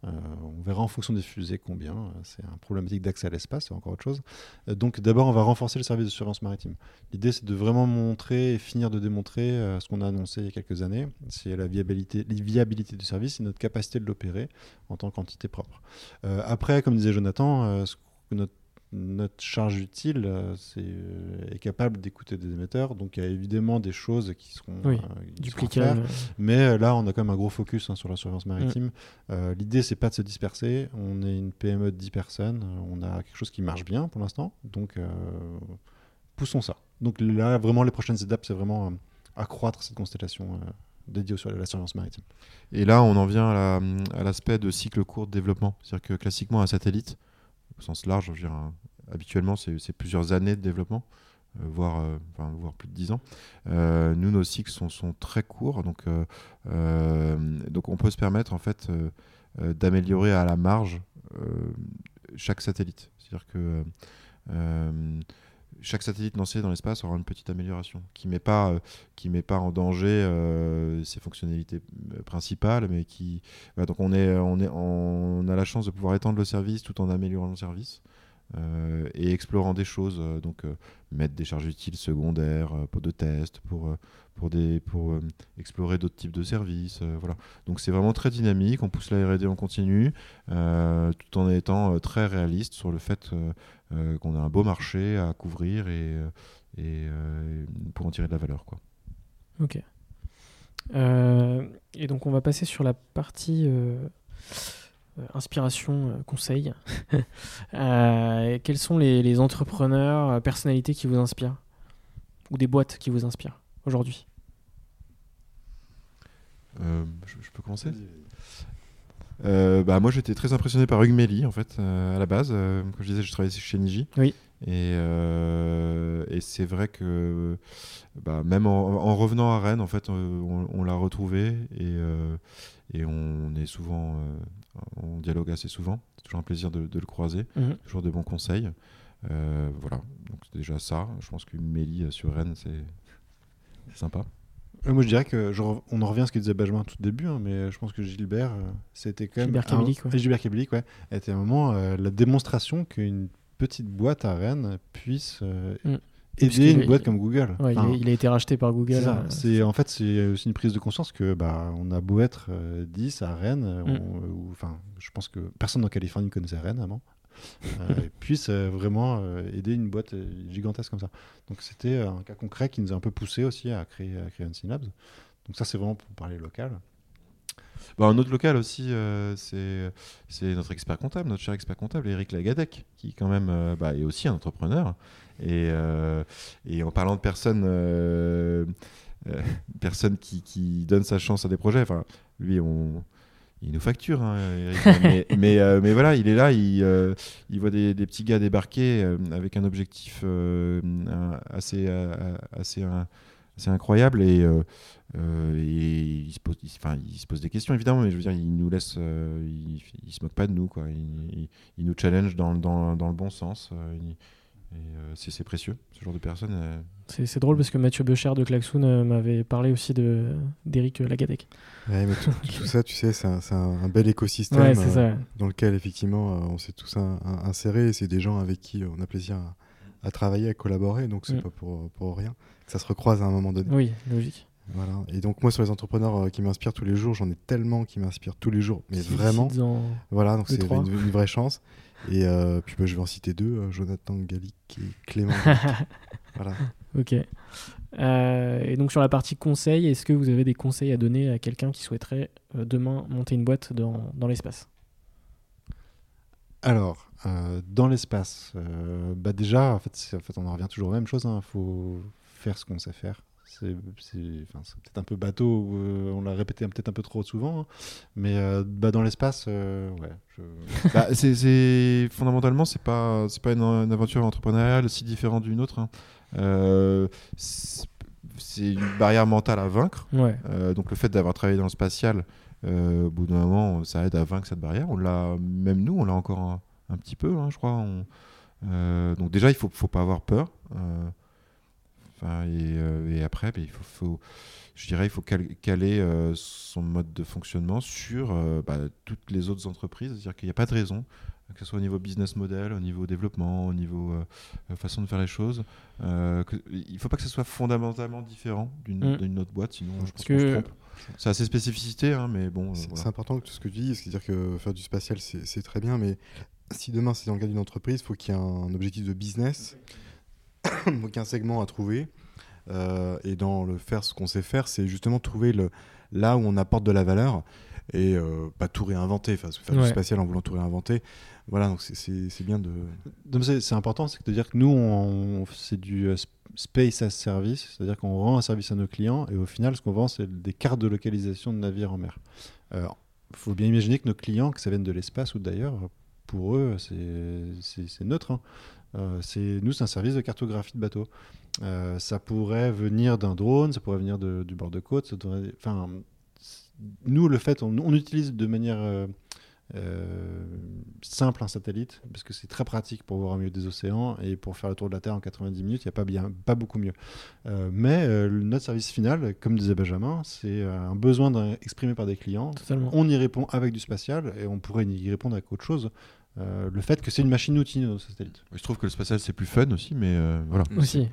Euh, on verra en fonction des fusées combien. C'est un problématique d'accès à l'espace, c'est encore autre chose. Euh, donc d'abord, on va renforcer le service de surveillance maritime. L'idée, c'est de vraiment montrer et finir de démontrer ce qu'on a annoncé il y a quelques années. C'est la viabilité, la viabilité du service et notre capacité de l'opérer en tant qu'entité propre. après, comme disait Jonathan, ce notre notre charge utile euh, c'est, euh, est capable d'écouter des émetteurs. Donc il y a évidemment des choses qui seront, Oui, euh, qui seront à Duplicable. faire. Mais euh, là, on a quand même un gros focus hein, sur la surveillance maritime. Euh, L'idée, c'est pas de se disperser. On est une PME de 10 personnes. On a quelque chose qui marche bien pour l'instant. Donc, euh, poussons ça. Donc là, vraiment, les prochaines étapes, c'est vraiment euh, accroître cette constellation euh, dédiée sur la surveillance maritime. Et là, on en vient à la- à l'aspect de cycle court de développement. C'est-à-dire que classiquement, un satellite, au sens large, je un- habituellement, c'est plusieurs années de développement, euh, voire, euh, voire plus de 10 ans. Euh, nous, nos cycles sont, sont très courts, donc, donc on peut se permettre en fait d'améliorer à la marge chaque satellite. C'est-à-dire que chaque satellite lancé dans l'espace aura une petite amélioration qui met pas euh, met pas en danger euh, ses fonctionnalités euh, principales mais qui donc on a la chance de pouvoir étendre le service tout en améliorant le service et explorant des choses euh, donc euh, mettre des charges utiles secondaires euh, pour de tests pour euh, pour des pour euh, explorer d'autres types de services euh, voilà donc c'est vraiment très dynamique on pousse la R&D en continu euh, tout en étant euh, très réaliste sur le fait euh, euh, qu'on a un beau marché à couvrir et, euh, euh, pour en tirer de la valeur. Quoi. Ok. Euh, et donc on va passer sur la partie euh, euh, inspiration, euh, conseil. <laughs> Euh, quels sont les, les entrepreneurs, euh, personnalités qui vous inspirent Ou des boîtes qui vous inspirent aujourd'hui? Euh, je, je peux commencer? Euh, bah, Moi j'étais très impressionné par Hugues en fait euh, à la base. Euh, comme je disais, je travaillais chez Niji. Oui. Et, euh, et c'est vrai que bah, même en, en revenant à Rennes, en fait, euh, on, on l'a retrouvé et, euh, et on est souvent, euh, on dialogue assez souvent. C'est toujours un plaisir de, de le croiser. Mhm. toujours de bons conseils. Euh, voilà, donc c'est déjà ça. Je pense qu'une Mélie euh, sur Rennes, c'est sympa. Euh, moi, je dirais que je re- on en revient à ce que disait Benjamin tout début, hein, mais je pense que Gilbert, euh, c'était quand même. Gilbert un- Kabilik, ouais. et Gilbert Kabilik, ouais, était un moment euh, la démonstration qu'une petite boîte à Rennes puisse euh, Mm. Aider une est- boîte comme Google. Ouais, il a- il, a été racheté par Google. c'est euh, C'est- en fait, c'est aussi une prise de conscience que bah, on a beau être euh, 10 à Rennes, Mm. enfin, je pense que personne en Californie connaissait Rennes avant, euh, puisse euh, vraiment euh, aider une boîte gigantesque comme ça. Donc c'était un cas concret qui nous a un peu poussé aussi à créer, à créer Unseen Labs. Donc ça, c'est vraiment pour parler local. Bah, un autre local aussi, euh, c'est c'est notre expert comptable, notre cher expert comptable, Eric Lagadec, qui quand même euh, bah, est aussi un entrepreneur. Et, euh, et en parlant de personnes, euh, euh, <laughs> personnes qui, qui donnent sa chance à des projets, enfin, lui, on, il nous facture, hein, Eric, mais, <laughs> mais, euh, mais voilà, il est là, il, euh, il voit des, des petits gars débarquer euh, avec un objectif assez, assez, un- assez incroyable et, et il, se pose, il, enfin, il se pose des questions évidemment, mais je veux dire, il nous laisse, il, il se moque pas de nous, quoi. Il, nous challenge dans, dans, dans le bon sens. Euh, et euh, c'est précieux, ce genre de personne. euh, C'est drôle parce que Mathieu Becher de Klaxoon euh, m'avait parlé aussi de d'Eric Lagadec. Ouais, mais tout, tout ça, tu sais, c'est un, c'est un- un bel écosystème Ouais, c'est euh, ça. dans lequel effectivement euh, on s'est tous in- in- insérés. C'est des gens avec qui on a plaisir à, à travailler, à collaborer. Donc c'est Mm. pas pour, pour rien que ça se recroise à un moment donné. Oui, logique. Voilà. Et donc moi sur les entrepreneurs euh, qui m'inspirent tous les jours, j'en ai tellement qui m'inspirent tous les jours, mais vraiment. Voilà, donc c'est une vraie chance. Et euh, puis bah, je vais en citer deux, euh, Jonathan Gallic et Clément. <laughs> Voilà. Ok. Euh, et donc sur la partie conseil, est-ce que vous avez des conseils à donner à quelqu'un qui souhaiterait euh, demain monter une boîte dans, dans l'espace? Alors, dans l'espace, bah déjà, en fait, c'est- en fait, on en revient toujours aux mêmes choses. Il faut faire ce qu'on sait faire. C'est enfin, peut-être un peu bateau, euh, on l'a répété peut-être un peu trop souvent, hein, mais euh, bah, dans l'espace, euh, ouais. je- <laughs> Bah, fondamentalement c'est pas c'est pas une, une aventure entrepreneuriale si différente d'une autre. hein. Euh, c'est une barrière mentale à vaincre. Ouais. Donc le fait d'avoir travaillé dans le spatial, au bout d'un moment, ça aide à vaincre cette barrière. On l'a même nous, on l'a encore un, un petit peu, hein, je crois. On- donc déjà, il faut faut pas avoir peur. Euh, Enfin, et, euh, et après, ben, il faut, faut- je dirais, il faut cal- caler euh, son mode de fonctionnement sur euh, bah, toutes les autres entreprises. C'est-à-dire qu'il n'y a pas de raison, que ce soit au niveau business model, au niveau développement, au niveau façon de faire les choses. euh, que- il ne faut pas que ce soit fondamentalement différent d'une Mm. autre boîte, sinon je pense Parce qu'on se que- trompe. Ça a ses spécificités, hein, mais bon. C'est voilà. important que tout ce que tu dis, c'est-à-dire que faire du spatial, c'est très bien, mais si demain c'est dans le cas d'une entreprise, il faut qu'il y ait un objectif de business, faut qu'il y ait un segment à trouver. Euh, et dans le faire ce qu'on sait faire, c'est justement trouver le, là où on apporte de la valeur et euh, pas tout réinventer, enfin faire Ouais. du spatial en voulant tout réinventer. Voilà, donc c'est- bien de. Donc c'est important, c'est de dire que nous, on, c'est du euh, sp- space as service, c'est-à-dire qu'on rend un service à nos clients et au final, ce qu'on vend, c'est des cartes de localisation de navires en mer. Il faut bien imaginer que nos clients, que ça vienne de l'espace ou d'ailleurs, pour eux, c'est- c'est c'est neutre. hein. Euh, c'est nous, c'est un service de cartographie de bateau. Euh, ça pourrait venir d'un drone, ça pourrait venir de- du bord de côte. Enfin, nous, le fait, on, on utilise de manière euh, simple un satellite parce que c'est très pratique pour voir au milieu des océans et pour faire le tour de la Terre en 90 minutes, il n'y a pas, bien, pas beaucoup mieux. Euh, mais euh, notre service final, comme disait Benjamin, c'est un besoin exprimé par des clients. Totalement. On y répond avec du spatial et on pourrait y répondre avec autre chose. Euh, le fait que c'est une machine-outil, nos satellites. Je trouve que le spatial c'est plus fun aussi, mais euh, voilà. Aussi.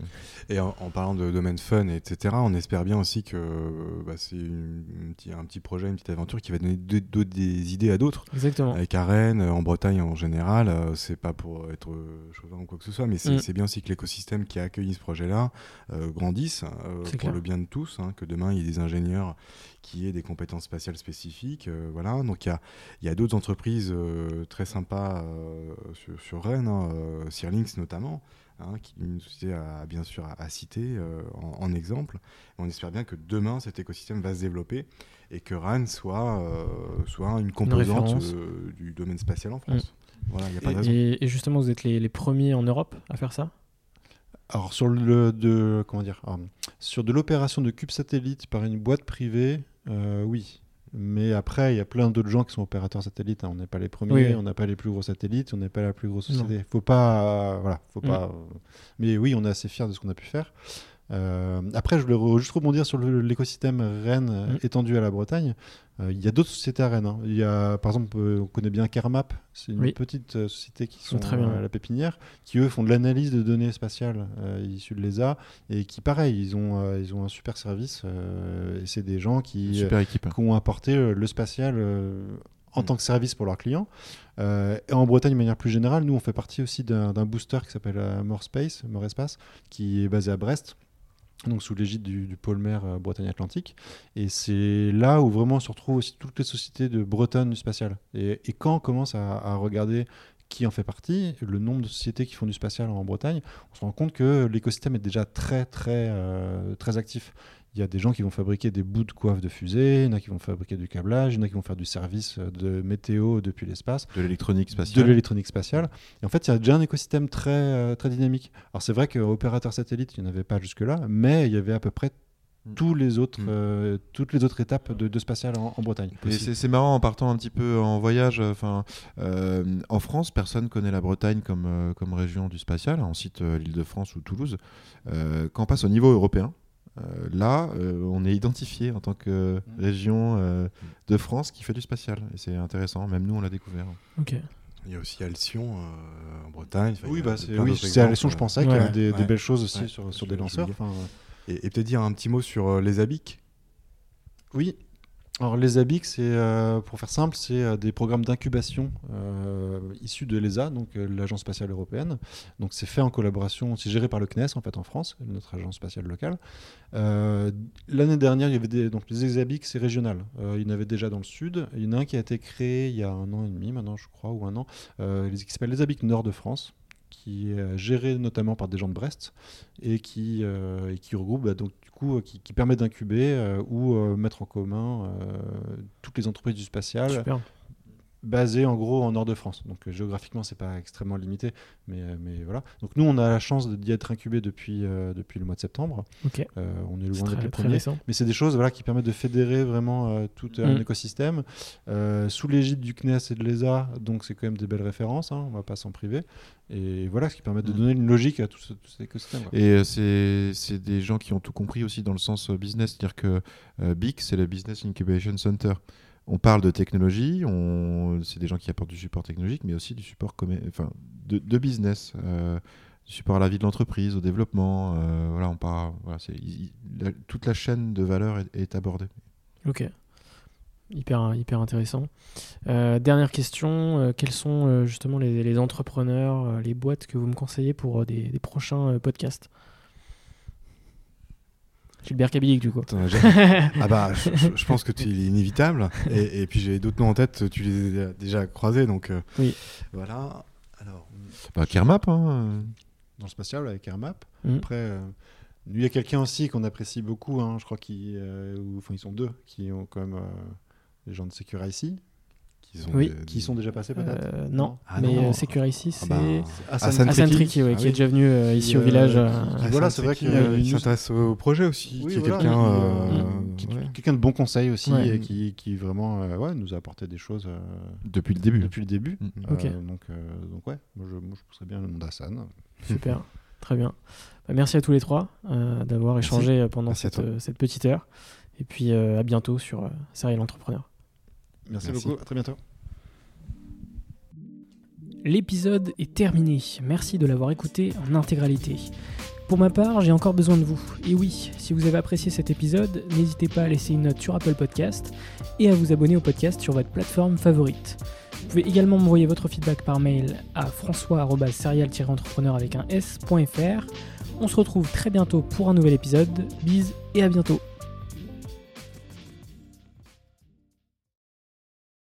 Et en, en parlant de domaine fun, etc., on espère bien aussi que bah, c'est une- une petit- un petit projet, une petite aventure qui va donner de- de- des idées à d'autres. Exactement. Avec à Rennes, en Bretagne en général, euh, c'est pas pour être chauvin ou quoi que ce soit, mais c'est Mm. c'est bien aussi que l'écosystème qui a accueilli ce projet-là euh, grandisse euh, pour clair. le bien de tous, hein, que demain il y ait des ingénieurs qui aient des compétences spatiales spécifiques. euh, voilà. Donc il y a, il y a d'autres entreprises euh, très sympas euh, sur, sur Rennes, hein, euh, notamment. hein, qui est une société à, bien sûr à, à citer euh, en, en exemple. On espère bien que demain cet écosystème va se développer et que Rennes soit, euh, soit une composante euh, du domaine spatial en France. Voilà, il n'y a pas de raison. Et, et justement, vous êtes les, les premiers en Europe à faire ça? Alors sur le de comment dire sur de l'opération de cube satellite par une boîte privée, euh, oui. Mais après, il y a plein d'autres gens qui sont opérateurs satellites. hein. On n'est pas les premiers, Oui, on n'a pas les plus gros satellites, on n'est pas la plus grosse Non. société. Faut pas, euh, voilà, faut Mm. pas. euh, Mais oui, on est assez fiers de ce qu'on a pu faire. Euh, après, je voulais juste rebondir sur l'écosystème Rennes euh, Mm. étendu à la Bretagne. Euh, il y a d'autres sociétés à Rennes. hein. Il y a, par exemple, on connaît bien Carmap. C'est une Oui. petite société qui sont très bien. à la pépinière, qui eux font de l'analyse de données spatiales euh, issues de l'ESA et qui, pareil, ils ont, ils ont un super service. et c'est des gens qui, Super équipe. qui ont apporté le spatial en Mm. tant que service pour leurs clients. Euh, et en Bretagne, de manière plus générale, nous, on fait partie aussi d'un booster qui s'appelle More Space, More Espace, qui est basé à Brest. Donc sous l'égide du, pôle mer euh, Bretagne-Atlantique. Et c'est là où vraiment on se retrouve aussi toutes les sociétés de Bretonne du spatial. Et, quand on commence à, à regarder qui en fait partie, le nombre de sociétés qui font du spatial en Bretagne, on se rend compte que l'écosystème est déjà très très euh, très actif. Il y a des gens qui vont fabriquer des bouts de coiffe de fusée, il y en a qui vont fabriquer du câblage, il y en a qui vont faire du service euh, de météo depuis l'espace De l'électronique de spatiale. l'électronique spatiale. Et en fait, il y a déjà un écosystème très, euh, très dynamique. Alors c'est vrai qu'opérateur satellite, il n'y en avait pas jusque-là, mais il y avait à peu près Mm. tous les autres, Mm. euh, toutes les autres étapes de, de spatial en, en Bretagne. Et c'est marrant en partant un petit peu en voyage. Enfin, euh, en France, personne connaît la Bretagne comme, euh, comme région du spatial. On cite l'Île-de-France ou Toulouse. Quand on passe au niveau européen, euh, là, euh, on est identifié en tant que Mm. région euh, de France qui fait du spatial. Et c'est intéressant. Même nous, on l'a découvert. Ok. Il y a aussi Alcyon euh, en Bretagne. Enfin, Oui, bah, c'est oui, Alessio, je pensais qu'il y Ouais. avait des, des Ouais. belles choses aussi Ouais. sur, des lanceurs. Enfin, Et, et peut-être dire un petit mot sur les ABIC. Oui. Alors les ABIC, c'est euh, pour faire simple, c'est euh, des programmes d'incubation euh, issus de l'ESA, donc l'agence spatiale européenne. Donc c'est fait en collaboration, c'est géré par le CNES en fait en France, notre agence spatiale locale. L'année dernière, il y avait donc les ABIC, c'est régional. Il y en avait déjà dans le sud. Il y en a un qui a été créé il y a un an et demi maintenant, je crois, ou un an, qui s'appelle les ABIC Nord de France qui est euh, géré notamment par des gens de Brest et qui, euh, regroupe bah, donc du coup euh, qui, qui permet d'incuber ou mettre en commun toutes les entreprises du spatial. Basées en gros en Nord-de-France. Donc euh, géographiquement c'est pas extrêmement limité, mais, euh, mais voilà. Donc nous on a la chance d'y être incubé depuis depuis depuis le mois de septembre. Ok. Euh, on est loin d'être premiers. récent. Mais c'est des choses voilà, qui permettent de fédérer vraiment euh, tout un Mm. écosystème euh, sous l'égide du CNES et de l'ESA. Donc c'est quand même des belles références, hein, on va pas s'en priver. Et voilà, ce qui permet de Mm. donner une logique à tout, ce, tout cet écosystème. quoi. Et euh, c'est c'est des gens qui ont tout compris aussi dans le sens euh, business, c'est-à-dire que euh, BIC, c'est le Business Incubation Center. On parle de technologie, c'est des gens qui apportent du support technologique, mais aussi du support enfin, de, business, euh, du support à la vie de l'entreprise, au développement. euh, voilà, on part, voilà, toute la chaîne de valeur est, abordée. Ok. hyper, hyper intéressant. Euh, dernière question, quels sont justement les, entrepreneurs, les boîtes que vous me conseillez pour des, prochains podcasts? Gilbert Kabylik du coup. Attends, <laughs> ah bah, je, je- je pense que tu il est inévitable. Et, et puis j'ai d'autres noms en tête, tu les as déjà croisés, donc euh, Oui. voilà. Alors, Bah, Kermap, hein. Dans le spatial avec AirMap. Mhm. Après, euh, il y a quelqu'un aussi qu'on apprécie beaucoup, hein, je crois qu'ils enfin, ils sont deux, qui ont quand même euh, les gens de Securicy, qui sont Oui. des- qui sont déjà passés peut-être. Euh, non, Ah mais non. Securicy, Ah c'est bah, Hassan Hassan Hassan Triki. Ouais, Ah qui oui. est déjà venu euh, ici au euh, village. qui- qui- Ah, voilà, c'est vrai qui, que, il il nous- s'intéresse au projet aussi, Oui, qui est voilà, quelqu'un. euh, ouais. De bon conseil aussi, Ouais. et qui, qui vraiment euh, ouais, nous a apporté des choses euh, Depuis le début. depuis le début. Mm. Euh, Ok. donc, euh, donc ouais, moi je, moi, je pousserais bien le nom d'Hassan. Super, très bien. Bah, merci à tous les trois euh, d'avoir échangé pendant cette, petite heure. Et puis euh, à bientôt sur euh, Serial Entrepreneur. Merci, Merci. beaucoup, à très bientôt. L'épisode est terminé. Merci de l'avoir écouté en intégralité. Pour ma part, j'ai encore besoin de vous. Et oui, si vous avez apprécié cet épisode, n'hésitez pas à laisser une note sur Apple Podcast et à vous abonner au podcast sur votre plateforme favorite. Vous pouvez également m'envoyer votre feedback par mail à françois-serial-entrepreneur avec un s.fr. On se retrouve très bientôt pour un nouvel épisode. Bise et à bientôt.